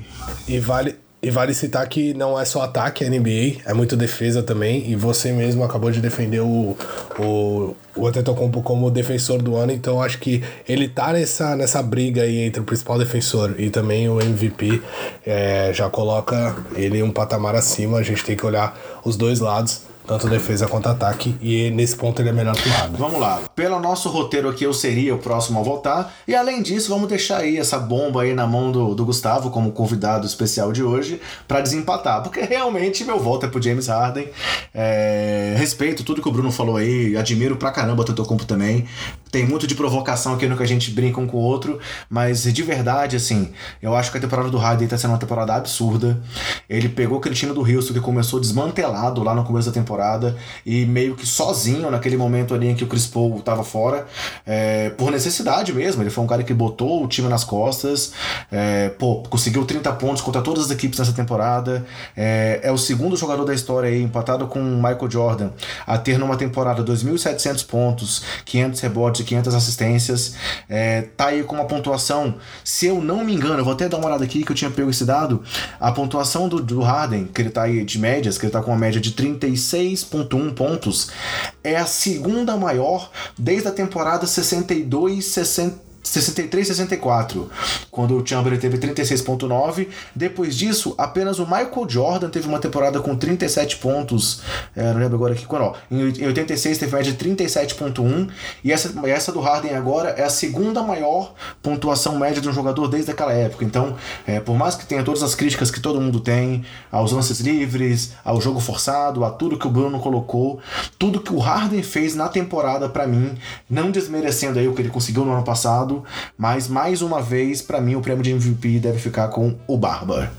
E vale e vale citar que não é só ataque a NBA, é muito defesa também. E você mesmo acabou de defender o, o, o Antetokounmpo como defensor do ano. Então acho que ele tá nessa, nessa briga aí entre o principal defensor e também o MVP. É, já coloca ele um patamar acima. A gente tem que olhar os dois lados. Tanto defesa quanto ataque, e nesse ponto ele é melhor que o Harden. Vamos lá. Pelo nosso roteiro aqui, eu seria o próximo a voltar. E além disso, vamos deixar aí essa bomba aí na mão do, do Gustavo, como convidado especial de hoje, para desempatar. Porque realmente meu voto é pro James Harden. É... Respeito tudo que o Bruno falou aí, admiro pra caramba o Tetocumpo também. Tem muito de provocação aqui no que a gente brinca um com o outro, mas de verdade, assim, eu acho que a temporada do Harden tá sendo uma temporada absurda. Ele pegou aquele time do Houston que começou desmantelado lá no começo da temporada e meio que sozinho naquele momento ali em que o Chris Paul tava fora, é, por necessidade mesmo. Ele foi um cara que botou o time nas costas, é, pô, conseguiu 30 pontos contra todas as equipes nessa temporada. É, é o segundo jogador da história aí, empatado com o Michael Jordan, a ter numa temporada 2.700 pontos, 500 rebotes e 500 assistências. É, tá aí com uma pontuação, se eu não me engano, eu vou até dar uma olhada aqui que eu tinha pego esse dado, a pontuação do, do Harden, que ele tá aí de médias, que ele tá com uma média de 36.1 pontos, é a segunda maior desde a temporada 62 60 63 64, quando o Chamberlain teve 36.9. Depois disso, apenas o Michael Jordan teve uma temporada com 37 pontos, é, não lembro agora aqui quando, ó, em 86 teve média de 37.1 e essa, essa do Harden agora é a segunda maior pontuação média de um jogador desde aquela época. Então, é, por mais que tenha todas as críticas que todo mundo tem aos lances livres, ao jogo forçado, a tudo que o Bruno colocou, tudo que o Harden fez na temporada para mim, não desmerecendo aí o que ele conseguiu no ano passado, mas mais uma vez, para mim, o prêmio de MVP deve ficar com o Barba.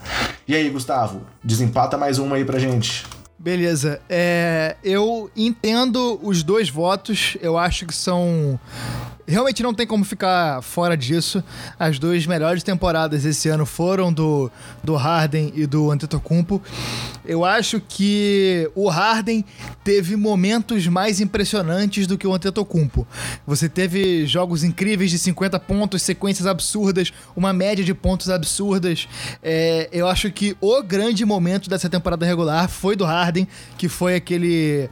E aí, Gustavo, desempata mais uma aí pra gente. Beleza. É, eu entendo os dois votos. Eu acho que são realmente não tem como ficar fora disso. As duas melhores temporadas esse ano foram do, do Harden e do Antetokounmpo. Eu acho que o Harden teve momentos mais impressionantes do que o Antetokounmpo. Você teve jogos incríveis de 50 pontos, sequências absurdas, uma média de pontos absurdas. É, eu acho que o grande momento dessa temporada regular foi do Harden, que foi aquele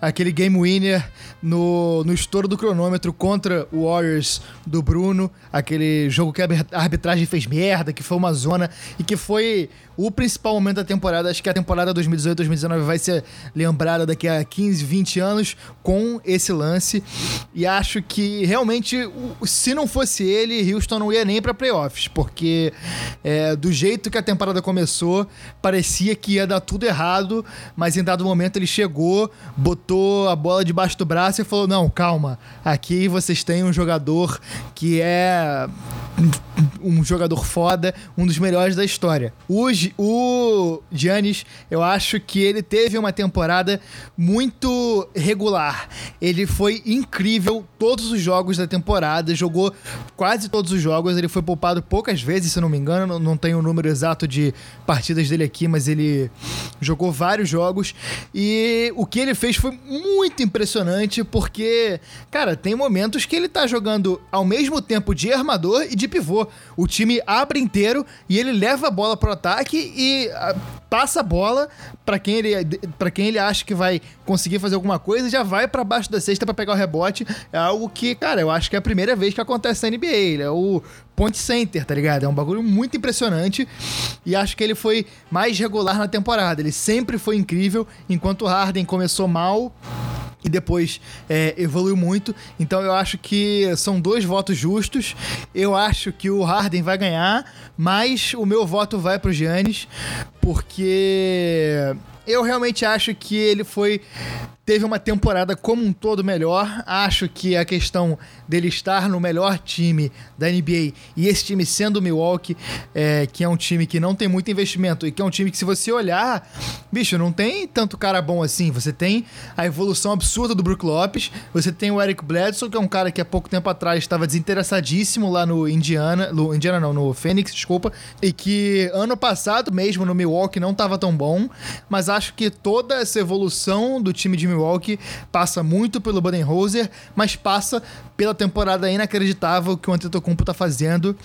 aquele game winner no, no estouro do cronômetro contra o Warriors do Bruno, aquele jogo que a arbitragem fez merda, que foi uma zona e que foi o principal momento da temporada. Acho que a temporada 2018-2019 vai ser lembrada daqui a 15, 20 anos com esse lance. E acho que realmente, se não fosse ele, Houston não ia nem para playoffs, porque é, do jeito que a temporada começou, parecia que ia dar tudo errado, mas em dado momento ele chegou, botou a bola debaixo do braço e falou: Não, calma, aqui vocês têm um jogador que é um jogador foda, um dos melhores da história. Hoje, o Giannis, eu acho que ele teve uma temporada muito regular. Ele foi incrível todos os jogos da temporada, jogou quase todos os jogos. Ele foi poupado poucas vezes, se não me engano, não tenho o número exato de partidas dele aqui, mas ele jogou vários jogos. E o que ele fez foi muito impressionante, porque, cara, tem momentos que ele tá jogando ao mesmo tempo de armador e de pivô. O time abre inteiro e ele leva a bola pro ataque e a, ah, passa a bola para quem ele para quem ele acha que vai conseguir fazer alguma coisa, já vai para baixo da cesta para pegar o rebote. É algo que, cara, eu acho que é a primeira vez que acontece na NBA. Ele é o point center, tá ligado? É um bagulho muito impressionante e acho que ele foi mais regular na temporada. Ele sempre foi incrível, enquanto o Harden começou mal e depois é, evoluiu muito. Então eu acho que são dois votos justos. Eu acho que o Harden vai ganhar, mas o meu voto vai pro Giannis, porque eu realmente acho que ele foi teve uma temporada como um todo melhor. Acho que a questão dele estar no melhor time da NBA e esse time sendo o Milwaukee, é, que é um time que não tem muito investimento e que é um time que, se você olhar, bicho, não tem tanto cara bom assim. Você tem a evolução absurda do Brook Lopes, você tem o Eric Bledsoe, que é um cara que há pouco tempo atrás estava desinteressadíssimo lá no Indiana, no Indiana não, no Phoenix, desculpa, e que ano passado mesmo no Milwaukee não estava tão bom, mas acho que toda essa evolução do time de Milwaukee Milwaukee passa muito pelo Budenholzer, mas passa pela temporada inacreditável que o Antetokounmpo tá fazendo.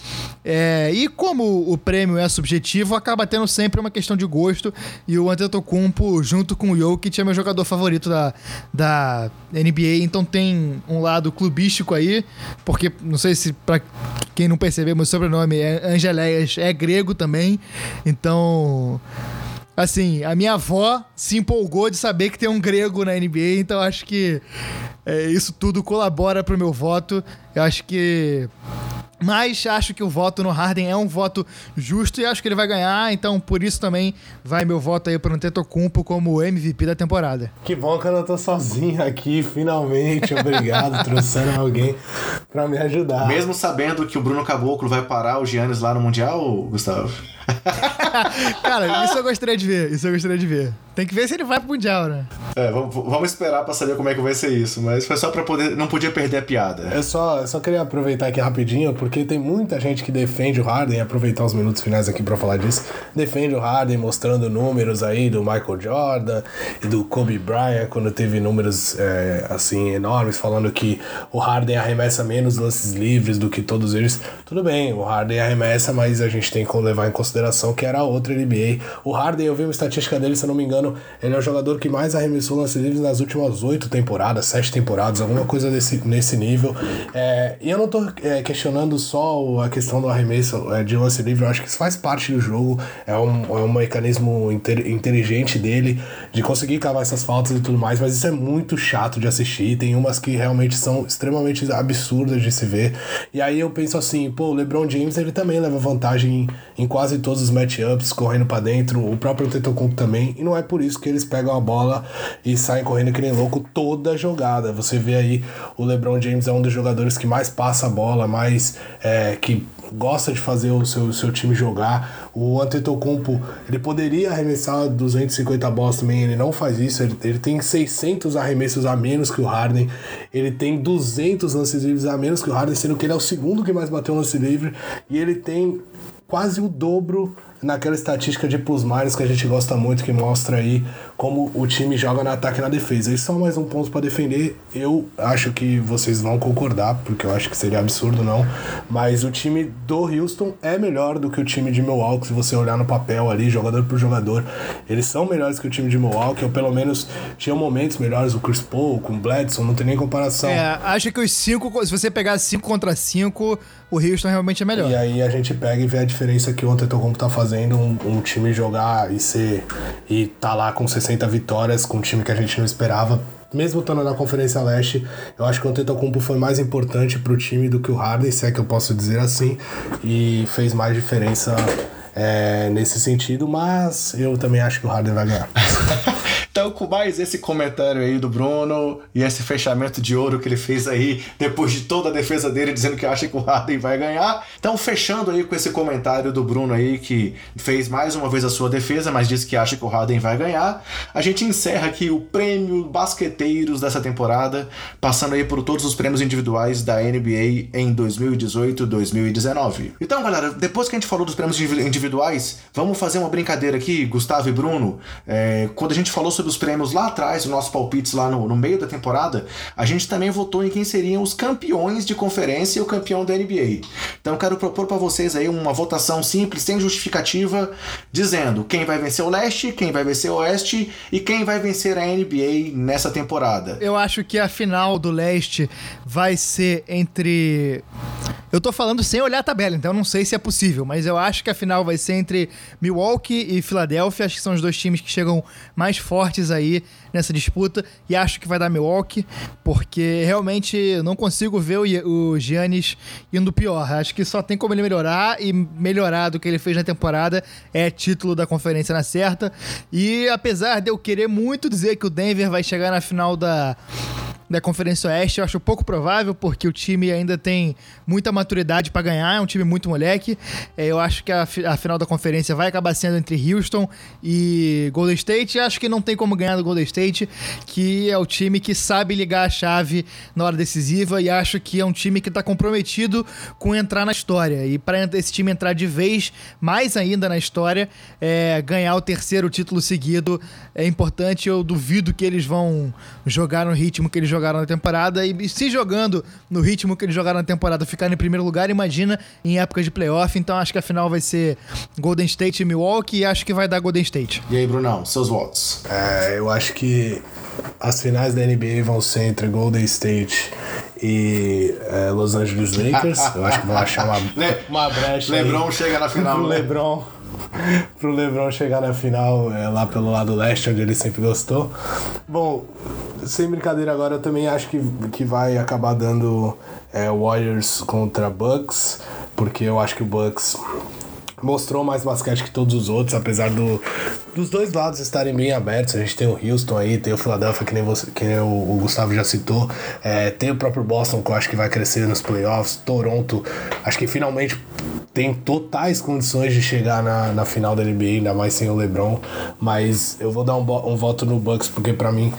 É, e como o prêmio é subjetivo, acaba tendo sempre uma questão de gosto. E o Antetokounmpo, junto com o Jokic, é meu jogador favorito da, da NBA. Então tem um lado clubístico aí, porque não sei se para quem não percebeu, meu sobrenome é Angeléias, é grego também. Então assim, a minha avó se empolgou de saber que tem um grego na NBA, então acho que é, isso tudo colabora pro meu voto. Eu acho que mas acho que o voto no Harden é um voto justo e acho que ele vai ganhar, então por isso também vai meu voto aí pro Antetokounmpo como MVP da temporada. Que bom que eu não tô sozinho aqui, finalmente, obrigado, trouxeram alguém para me ajudar. Mesmo sabendo que o Bruno Caboclo vai parar o Giannis lá no Mundial, Gustavo? Cara, isso eu gostaria de ver, isso eu gostaria de ver. Tem que ver se ele vai pro Mundial, né? É, vamos, vamos esperar pra saber como é que vai ser isso, mas foi só pra poder. Não podia perder a piada. Eu só, eu só queria aproveitar aqui rapidinho, porque tem muita gente que defende o Harden, aproveitar os minutos finais aqui pra falar disso. Defende o Harden mostrando números aí do Michael Jordan e do Kobe Bryant, quando teve números é, assim enormes, falando que o Harden arremessa menos lances livres do que todos eles. Tudo bem, o Harden arremessa, mas a gente tem que levar em consideração que era outra NBA. O Harden, eu vi uma estatística dele, se eu não me engano, ele é o jogador que mais arremessou lances livres nas últimas oito temporadas, sete temporadas, alguma coisa desse, nesse nível. É, e eu não tô é, questionando só a questão do arremesso é, de lance livre, eu acho que isso faz parte do jogo, é um, é um mecanismo inter, inteligente dele de conseguir cavar essas faltas e tudo mais, mas isso é muito chato de assistir. Tem umas que realmente são extremamente absurdas de se ver. E aí eu penso assim, pô, o LeBron James ele também leva vantagem em, em quase todos os matchups, correndo para dentro, o próprio Tetocumpo também, e não é por isso que eles pegam a bola e saem correndo que nem louco toda jogada. Você vê aí o LeBron James é um dos jogadores que mais passa a bola, mais é, que gosta de fazer o seu, seu time jogar. O Antetokounmpo, ele poderia arremessar 250 bolas também, ele não faz isso. Ele, ele tem 600 arremessos a menos que o Harden. Ele tem 200 lances livres a menos que o Harden, sendo que ele é o segundo que mais bateu lance livre. E ele tem quase o dobro naquela estatística de plus minus que a gente gosta muito, que mostra aí como o time joga no ataque e na defesa. E só mais um ponto para defender, eu acho que vocês vão concordar, porque eu acho que seria absurdo não, mas o time do Houston é melhor do que o time de Milwaukee, se você olhar no papel ali, jogador por jogador. Eles são melhores que o time de Milwaukee, ou pelo menos tinham momentos melhores, o Chris Paul, com o Bledson, não tem nem comparação. É, acho que os cinco, se você pegar cinco contra cinco, o Houston realmente é melhor. E aí a gente pega e vê a diferença que o Antetokounmpo tá fazendo, um, um time jogar e ser e tá lá com 60 vitórias com um time que a gente não esperava. Mesmo estando na Conferência Leste, eu acho que o Antetokounmpo foi mais importante pro time do que o Harden, se é que eu posso dizer assim, e fez mais diferença é, nesse sentido, mas eu também acho que o Harden vai ganhar. Então, com mais esse comentário aí do Bruno e esse fechamento de ouro que ele fez aí, depois de toda a defesa dele dizendo que acha que o Harden vai ganhar. Então, fechando aí com esse comentário do Bruno aí, que fez mais uma vez a sua defesa, mas disse que acha que o Harden vai ganhar, a gente encerra aqui o prêmio Basqueteiros dessa temporada, passando aí por todos os prêmios individuais da NBA em 2018-2019. Então, galera, depois que a gente falou dos prêmios individuais, vamos fazer uma brincadeira aqui, Gustavo e Bruno. É, quando a gente falou sobre sobre os prêmios lá atrás, os nossos palpites lá no, no meio da temporada, a gente também votou em quem seriam os campeões de conferência e o campeão da NBA. Então quero propor para vocês aí uma votação simples, sem justificativa, dizendo quem vai vencer o leste, quem vai vencer o oeste e quem vai vencer a NBA nessa temporada. Eu acho que a final do leste vai ser entre. Eu tô falando sem olhar a tabela, então eu não sei se é possível, mas eu acho que a final vai ser entre Milwaukee e Filadélfia. Acho que são os dois times que chegam mais fortes aí nessa disputa e acho que vai dar Milwaukee, porque realmente não consigo ver o Giannis indo pior. Acho que só tem como ele melhorar e melhorar do que ele fez na temporada é título da conferência na certa. E apesar de eu querer muito dizer que o Denver vai chegar na final da da Conferência Oeste, eu acho pouco provável, porque o time ainda tem muita maturidade para ganhar, é um time muito moleque. É, eu acho que a, a, final da conferência vai acabar sendo entre Houston e Golden State. Acho que não tem como ganhar do Golden State, que é o time que sabe ligar a chave na hora decisiva e acho que é um time que está comprometido com entrar na história. E para esse time entrar de vez, mais ainda na história, é, ganhar o terceiro título seguido é importante. Eu duvido que eles vão jogar no ritmo que eles jogaram jogaram na temporada e se jogando no ritmo que eles jogaram na temporada, ficar em primeiro lugar, imagina em época de playoff. Então acho que a final vai ser Golden State e Milwaukee e acho que vai dar Golden State. E aí, Brunão, seus votos? É, eu acho que as finais da NBA vão ser entre Golden State e é, Los Angeles Lakers. eu acho que vão achar uma, uma brecha. Lebron aí. chega na final. Né? Lebron pro LeBron chegar na final é, lá pelo lado leste, onde ele sempre gostou. Bom, sem brincadeira agora, eu também acho que, que vai acabar dando é, Warriors contra Bucks, porque eu acho que o Bucks mostrou mais basquete que todos os outros, apesar do, dos dois lados estarem bem abertos. A gente tem o Houston aí, tem o Philadelphia, que nem, você, que nem o, Gustavo já citou, é, tem o próprio Boston, que eu acho que vai crescer nos playoffs, Toronto, acho que finalmente tem totais condições de chegar na, na final da NBA, ainda mais sem o LeBron, mas eu vou dar um, um voto no Bucks, porque para mim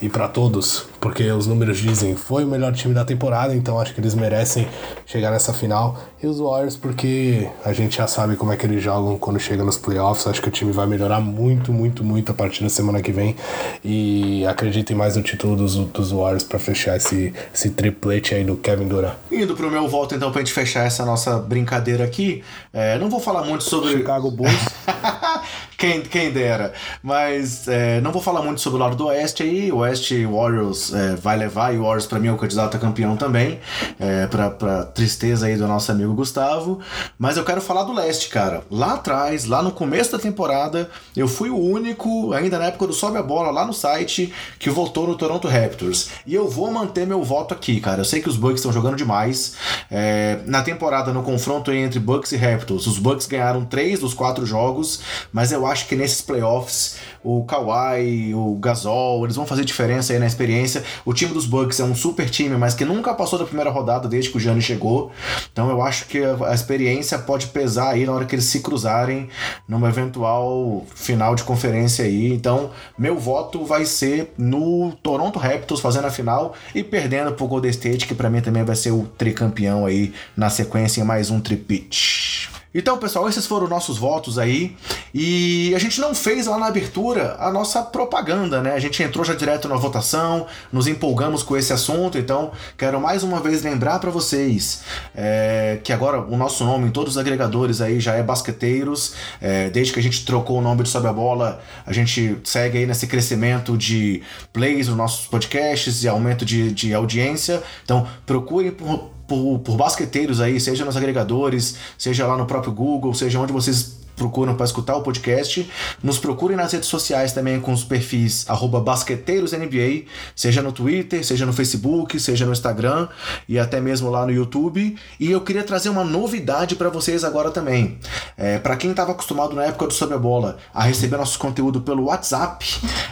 e para todos, porque os números dizem foi o melhor time da temporada, então acho que eles merecem chegar nessa final. E os Warriors, porque a gente já sabe como é que eles jogam quando chega nos playoffs. Acho que o time vai melhorar muito, muito, muito a partir da semana que vem. E acreditem mais no título dos, dos Warriors para fechar esse, esse triplete aí do Kevin Durant. Indo pro meu voto, então, pra gente fechar essa nossa brincadeira aqui, é, não vou falar muito sobre. Chicago Bulls. quem, quem dera. Mas é, não vou falar muito sobre o lado do Oeste aí. O Oeste Warriors é, vai levar, e o Warriors para mim é o candidato a campeão também, é, pra tristeza aí do nosso amigo Gustavo. Mas eu quero falar do Leste, cara. Lá atrás, lá no começo da temporada, eu fui o único, ainda na época do Sobe a Bola, lá no site, que votou no Toronto Raptors. E eu vou manter meu voto aqui, cara. Eu sei que os Bucks estão jogando demais. É, na temporada, no confronto entre Bucks e Raptors, os Bucks ganharam três dos quatro jogos, mas eu acho que nesses playoffs, o Kawhi, o Gasol, eles vão fazer diferença aí na experiência. O time dos Bucks é um super time, mas que nunca passou da primeira rodada desde que o Gianni chegou. Então eu acho que a experiência pode pesar aí na hora que eles se cruzarem numa eventual final de conferência aí. Então, meu voto vai ser no Toronto Raptors fazendo a final e perdendo pro Golden State, que para mim também vai ser o tricampeão aí na sequência em mais um tripit. Então, pessoal, esses foram nossos votos aí. E a gente não fez lá na abertura a nossa propaganda, né? A gente entrou já direto na votação, nos empolgamos com esse assunto. Então, quero mais uma vez lembrar para vocês é, que agora o nosso nome em todos os agregadores aí já é Basqueteiros. É, desde que a gente trocou o nome de Sobe a Bola, a gente segue aí nesse crescimento de plays nos nossos podcasts e aumento de, de audiência. Então, procurem por por, por basqueteiros aí, seja nos agregadores, seja lá no próprio Google, seja onde vocês procuram para escutar o podcast. Nos procurem nas redes sociais também com os perfis basqueteirosNBA, seja no Twitter, seja no Facebook, seja no Instagram e até mesmo lá no YouTube. E eu queria trazer uma novidade para vocês agora também. É, para quem estava acostumado na época do Sob a Bola a receber nosso conteúdo pelo WhatsApp,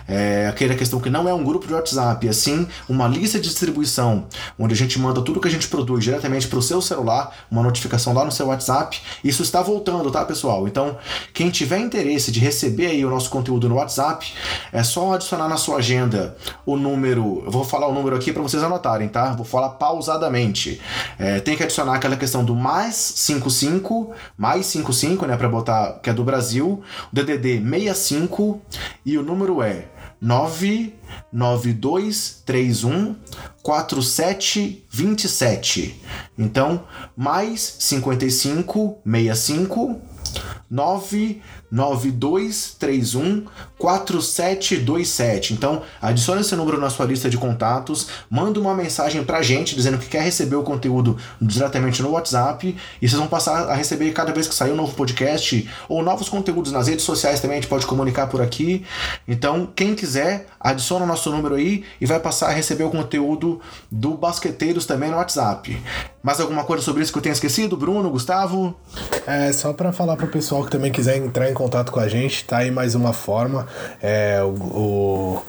é, aquela questão que não é um grupo de WhatsApp, é sim uma lista de distribuição, onde a gente manda tudo que a gente produz diretamente para o seu celular, uma notificação lá no seu WhatsApp. Isso está voltando, tá, pessoal? Então quem tiver interesse de receber aí o nosso conteúdo no WhatsApp, é só adicionar na sua agenda o número. Eu vou falar o número aqui para vocês anotarem, tá? Vou falar pausadamente. É, tem que adicionar aquela questão do mais 55, mais 55, né, para botar que é do Brasil, o DDD 65 e o número é 99231 4727. Então, mais 55 65 nove 99231 4727. Então, adicione esse número na sua lista de contatos, manda uma mensagem pra gente dizendo que quer receber o conteúdo diretamente no WhatsApp e vocês vão passar a receber cada vez que sair um novo podcast ou novos conteúdos nas redes sociais também, a gente pode comunicar por aqui. Então, quem quiser, adiciona o nosso número aí e vai passar a receber o conteúdo do Basqueteiros também no WhatsApp. Mais alguma coisa sobre isso que eu tenho esquecido, Bruno, Gustavo? É, só para falar pro pessoal que também quiser entrar em contato com a gente, tá aí mais uma forma. É, o, o,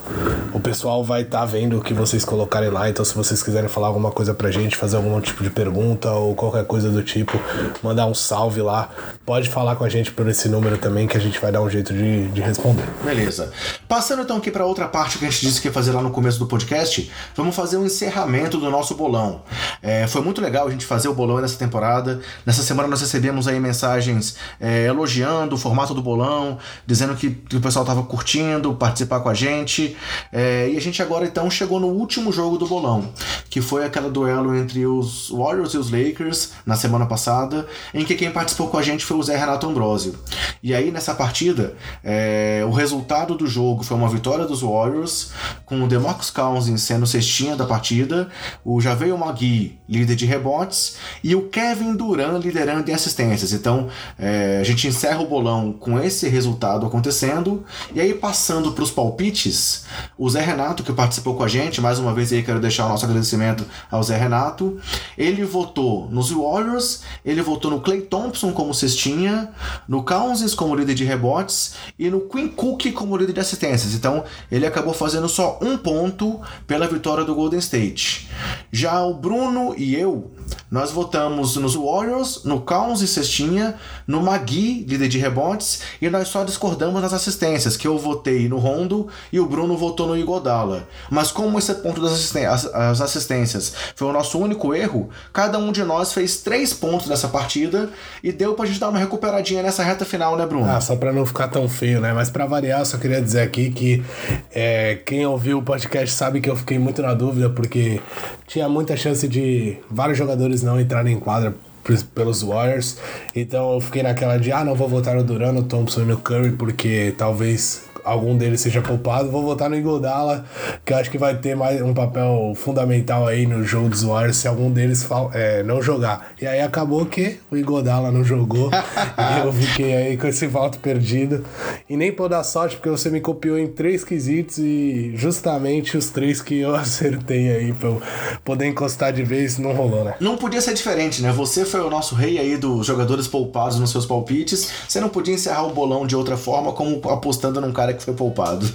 o pessoal vai estar tá vendo o que vocês colocarem lá, então se vocês quiserem falar alguma coisa pra gente, fazer algum tipo de pergunta ou qualquer coisa do tipo, mandar um salve lá, pode falar com a gente por esse número também que a gente vai dar um jeito de, de responder. Beleza. Passando então aqui para outra parte que a gente disse que ia fazer lá no começo do podcast, vamos fazer um encerramento do nosso bolão. É, foi muito legal a gente fazer o bolão nessa temporada. Nessa semana nós recebemos aí mensagens é, elogiando o formato do bolão, dizendo que, que o pessoal estava curtindo participar com a gente. É, e a gente agora então chegou no último jogo do bolão, que foi aquele duelo entre os Warriors e os Lakers na semana passada, em que quem participou com a gente foi o Zé Renato Ambrosio. E aí nessa partida, é, o resultado do jogo foi uma vitória dos Warriors, com o DeMarcus Cousins sendo cestinha da partida, o Javeio Magui líder de rebotes e o Kevin Durant liderando em assistências. Então é, a gente encerra o bolão com esse resultado acontecendo. E aí, passando para os palpites, o Zé Renato, que participou com a gente, mais uma vez aí quero deixar o nosso agradecimento ao Zé Renato. Ele votou nos Warriors, ele votou no Clay Thompson como cestinha, no Cousins como líder de rebotes e no Quinn Cook como líder de assistências. Então, ele acabou fazendo só um ponto pela vitória do Golden State. Já o Bruno e eu, nós votamos nos Warriors, no Cousins cestinha, no Magui, líder de rebotes, e nós só discordamos nas assistências, que eu votei no Rondo e o Bruno votou no Igodala. Mas como esse ponto das assistências foi o nosso único erro, cada um de nós fez três pontos nessa partida e deu pra gente dar uma recuperadinha nessa reta final, né, Bruno? Ah, só pra não ficar tão feio, né? Mas pra variar, só queria dizer aqui que é, quem ouviu o podcast sabe que eu fiquei muito na dúvida, porque tinha muita chance de vários jogadores não entrarem em quadra pelos Warriors. Então eu fiquei naquela de, ah, não vou votar no Duran, no Thompson e no Curry, porque talvez algum deles seja poupado. Vou votar no Igodala, que eu acho que vai ter mais um papel fundamental aí no jogo dos Warriors se algum deles é, não jogar. E aí acabou que o Igodala não jogou e eu fiquei aí com esse voto perdido. E nem por dar sorte, porque você me copiou em três quesitos e justamente os três que eu acertei aí pra eu poder encostar de vez não rolou, né? Não podia ser diferente, né? Você foi o nosso rei aí dos jogadores poupados nos seus palpites. Você não podia encerrar o bolão de outra forma, como apostando num cara que foi poupado.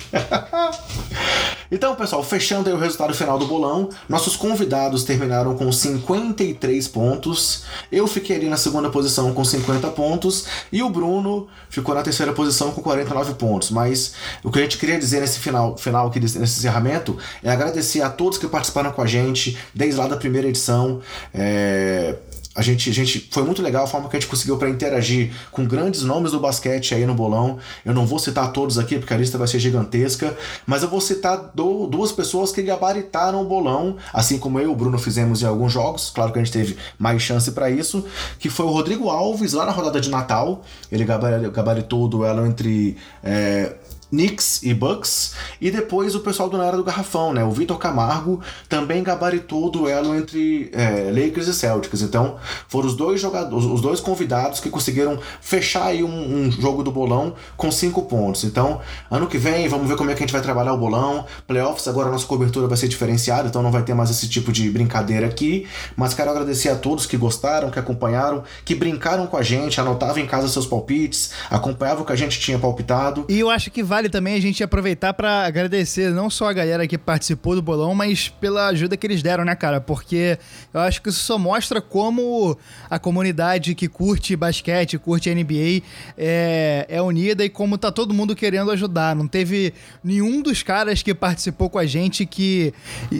então, pessoal, fechando aí o resultado final do bolão, nossos convidados terminaram com 53 pontos. Eu fiquei ali na segunda posição com 50 pontos e o Bruno ficou na terceira posição com 49 pontos. Mas o que a gente queria dizer nesse final, final aqui, nesse encerramento, é agradecer a todos que participaram com a gente desde lá da primeira edição. É a gente, a gente foi muito legal a forma que a gente conseguiu para interagir com grandes nomes do basquete aí no bolão. Eu não vou citar todos aqui porque a lista vai ser gigantesca, mas eu vou citar do, duas pessoas que gabaritaram o bolão, assim como eu e o Bruno fizemos em alguns jogos. Claro que a gente teve mais chance para isso, que foi o Rodrigo Alves lá na rodada de Natal. Ele gabaritou o duelo entre é, Knicks e Bucks, e depois o pessoal do Na Era do Garrafão, né? O Vitor Camargo também gabaritou o duelo entre é, Lakers e Celtics. Então, foram os dois jogadores, os dois convidados que conseguiram fechar aí um, um, jogo do bolão com cinco pontos. Então, ano que vem, vamos ver como é que a gente vai trabalhar o bolão. Playoffs, agora a nossa cobertura vai ser diferenciada, então não vai ter mais esse tipo de brincadeira aqui. Mas quero agradecer a todos que gostaram, que acompanharam, que brincaram com a gente, anotavam em casa seus palpites, acompanhavam o que a gente tinha palpitado. E eu acho que vai vale também a gente aproveitar para agradecer não só a galera que participou do bolão, mas pela ajuda que eles deram, né, cara? Porque eu acho que isso só mostra como a comunidade que curte basquete, curte NBA, é, é unida e como tá todo mundo querendo ajudar. Não teve nenhum dos caras que participou com a gente que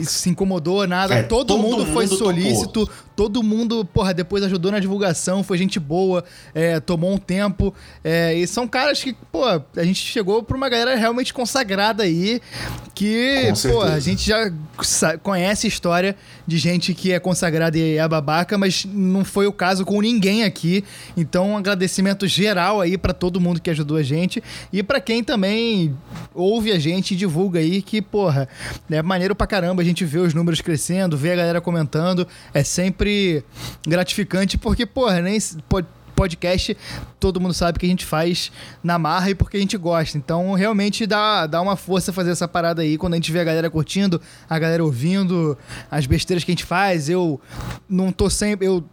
se incomodou, nada. É, todo, todo, mundo, mundo foi solícito, tocou. todo mundo, porra, depois ajudou na divulgação, foi gente boa, é, tomou um tempo. É, e são caras que, pô, a gente chegou pra uma galera realmente consagrada aí, que, pô, a gente já conhece a história de gente que é consagrada e é babaca, mas não foi o caso com ninguém aqui. Então, um agradecimento geral aí para todo mundo que ajudou a gente e para quem também ouve a gente e divulga aí que, porra, é maneiro pra caramba a gente ver os números crescendo, ver a galera comentando, é sempre gratificante porque, porra, nem pode podcast, todo mundo sabe que a gente faz na marra e porque a gente gosta. Então, realmente dá, dá uma força fazer essa parada aí. Quando a gente vê a galera curtindo, a galera ouvindo as besteiras que a gente faz. Eu não tô sempre. Eu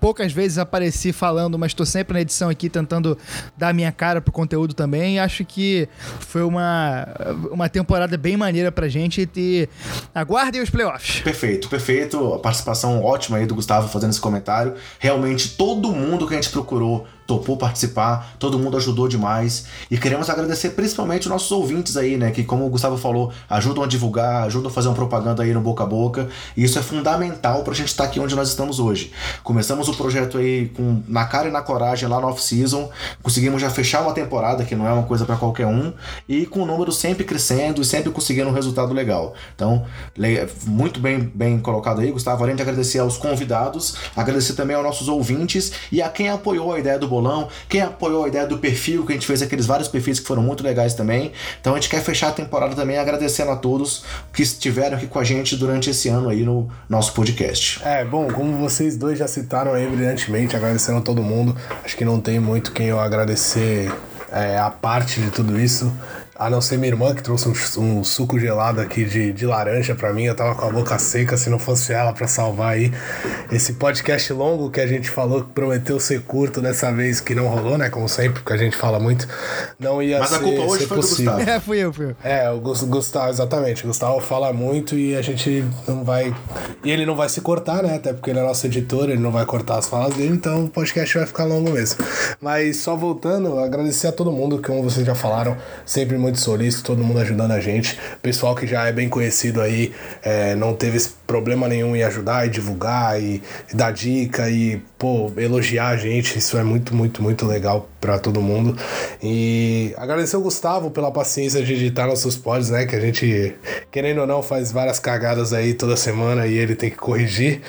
poucas vezes apareci falando, mas tô sempre na edição aqui tentando dar minha cara pro conteúdo também. Acho que foi uma, uma temporada bem maneira pra gente. E aguardem os playoffs. Perfeito, perfeito. A participação ótima aí do Gustavo fazendo esse comentário. Realmente, todo mundo que a gente procurou procurou topou participar, todo mundo ajudou demais. E queremos agradecer principalmente os nossos ouvintes aí, né? Que, como o Gustavo falou, ajudam a divulgar, ajudam a fazer uma propaganda aí no boca a boca. E isso é fundamental pra gente estar aqui onde nós estamos hoje. Começamos o projeto aí com na cara e na coragem lá no off-season. Conseguimos já fechar uma temporada, que não é uma coisa para qualquer um. E com o número sempre crescendo e sempre conseguindo um resultado legal. Então, muito bem, bem colocado aí, Gustavo. Além de agradecer aos convidados, agradecer também aos nossos ouvintes e a quem apoiou a ideia do bolão, quem apoiou a ideia do perfil, que a gente fez aqueles vários perfis que foram muito legais também. Então a gente quer fechar a temporada também agradecendo a todos que estiveram aqui com a gente durante esse ano aí no nosso podcast. É, bom, como vocês dois já citaram aí brilhantemente, agradecendo a todo mundo, acho que não tem muito quem eu agradecer é, a parte de tudo isso. A não ser minha irmã que trouxe um, um suco gelado aqui de, de laranja para mim. Eu tava com a boca seca se não fosse ela para salvar aí esse podcast longo que a gente falou que prometeu ser curto dessa vez que não rolou, né? Como sempre, porque a gente fala muito. Não ia Mas ser, a culpa hoje foi possível. do Gustavo. É, fui eu, fui eu. É, o Gustavo, exatamente. O Gustavo fala muito e a gente não vai. E ele não vai se cortar, né? Até porque ele é nosso editor, ele não vai cortar as falas dele, então o podcast vai ficar longo mesmo. Mas só voltando, agradecer a todo mundo, que como vocês já falaram, sempre muito solícito, todo mundo ajudando a gente. Pessoal que já é bem conhecido aí, é, não teve problema nenhum em ajudar e divulgar e, e dar dica e, pô, elogiar a gente. Isso é muito, muito, muito legal para todo mundo. E agradecer o Gustavo pela paciência de editar nossos pods, né? Que a gente, querendo ou não, faz várias cagadas aí toda semana e ele tem que corrigir.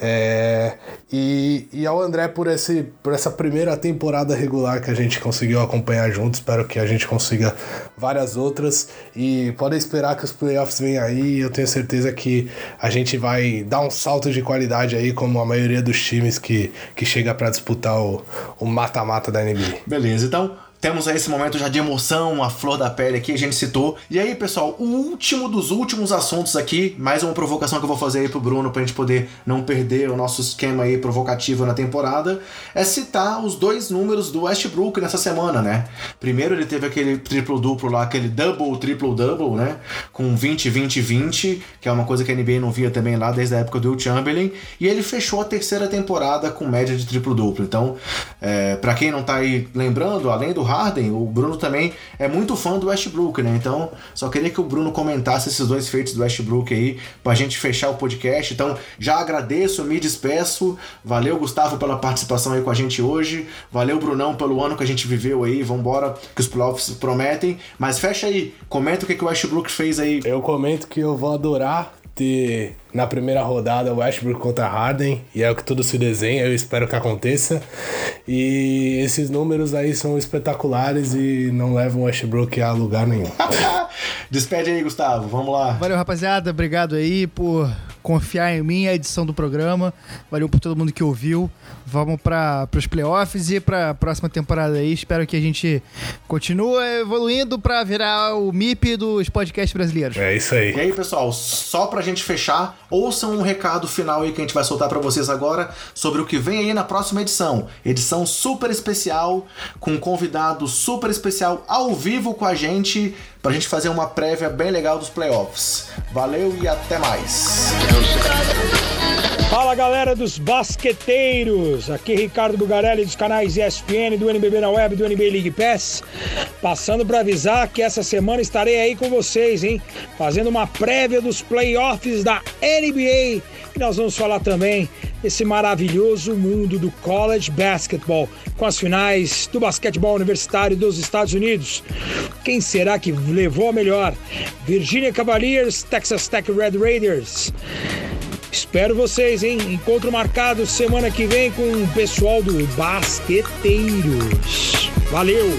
É, e, e ao André por, esse, por essa primeira temporada regular que a gente conseguiu acompanhar junto. Espero que a gente consiga várias outras. E podem esperar que os playoffs venham aí. Eu tenho certeza que a gente vai dar um salto de qualidade aí, como a maioria dos times que, que chega para disputar o mata-mata da NBA. Beleza, então temos aí esse momento já de emoção, a flor da pele aqui, a gente citou. E aí, pessoal, o último dos últimos assuntos aqui, mais uma provocação que eu vou fazer aí pro Bruno pra gente poder não perder o nosso esquema aí provocativo na temporada, é citar os dois números do Westbrook nessa semana, né? Primeiro ele teve aquele triplo-duplo lá, aquele double, triple-double, né? Com 20, 20, 20, que é uma coisa que a NBA não via também lá desde a época do Will Chamberlain. E ele fechou a terceira temporada com média de triplo-duplo. Então, é, para quem não tá aí lembrando, além do Harden, o Bruno também é muito fã do Westbrook, né? Então, só queria que o Bruno comentasse esses dois feitos do Westbrook aí, pra gente fechar o podcast. Então, já agradeço, me despeço. Valeu, Gustavo, pela participação aí com a gente hoje. Valeu, Brunão, pelo ano que a gente viveu aí. Vambora, que os playoffs prometem. Mas fecha aí, comenta o que, que o Westbrook fez aí. Eu comento que eu vou adorar ter na primeira rodada o Westbrook contra Harden e é o que tudo se desenha, eu espero que aconteça. E esses números aí são espetaculares e não levam o Westbrook a lugar nenhum. Despede aí, Gustavo. Vamos lá. Valeu, rapaziada. Obrigado aí por confiar em mim, a edição do programa. Valeu por todo mundo que ouviu. Vamos para os playoffs e para a próxima temporada aí. Espero que a gente continue evoluindo para virar o MIP dos podcasts brasileiros. É isso aí. E aí, pessoal, só pra gente fechar, ouçam um recado final aí que a gente vai soltar para vocês agora sobre o que vem aí na próxima edição. Edição super especial, com um convidado super especial ao vivo com a gente, pra gente fazer uma prévia bem legal dos playoffs. Valeu e até mais. Fala galera dos basqueteiros, aqui Ricardo Bugarelli dos canais ESPN, do NBB na Web, do NBA League Pass, passando para avisar que essa semana estarei aí com vocês, hein, fazendo uma prévia dos playoffs da NBA e nós vamos falar também desse maravilhoso mundo do college basketball, com as finais do basquetebol universitário dos Estados Unidos. Quem será que levou a melhor? Virginia Cavaliers, Texas Tech Red Raiders. Espero vocês, hein? Encontro marcado semana que vem com o pessoal do Basqueteiros. Valeu!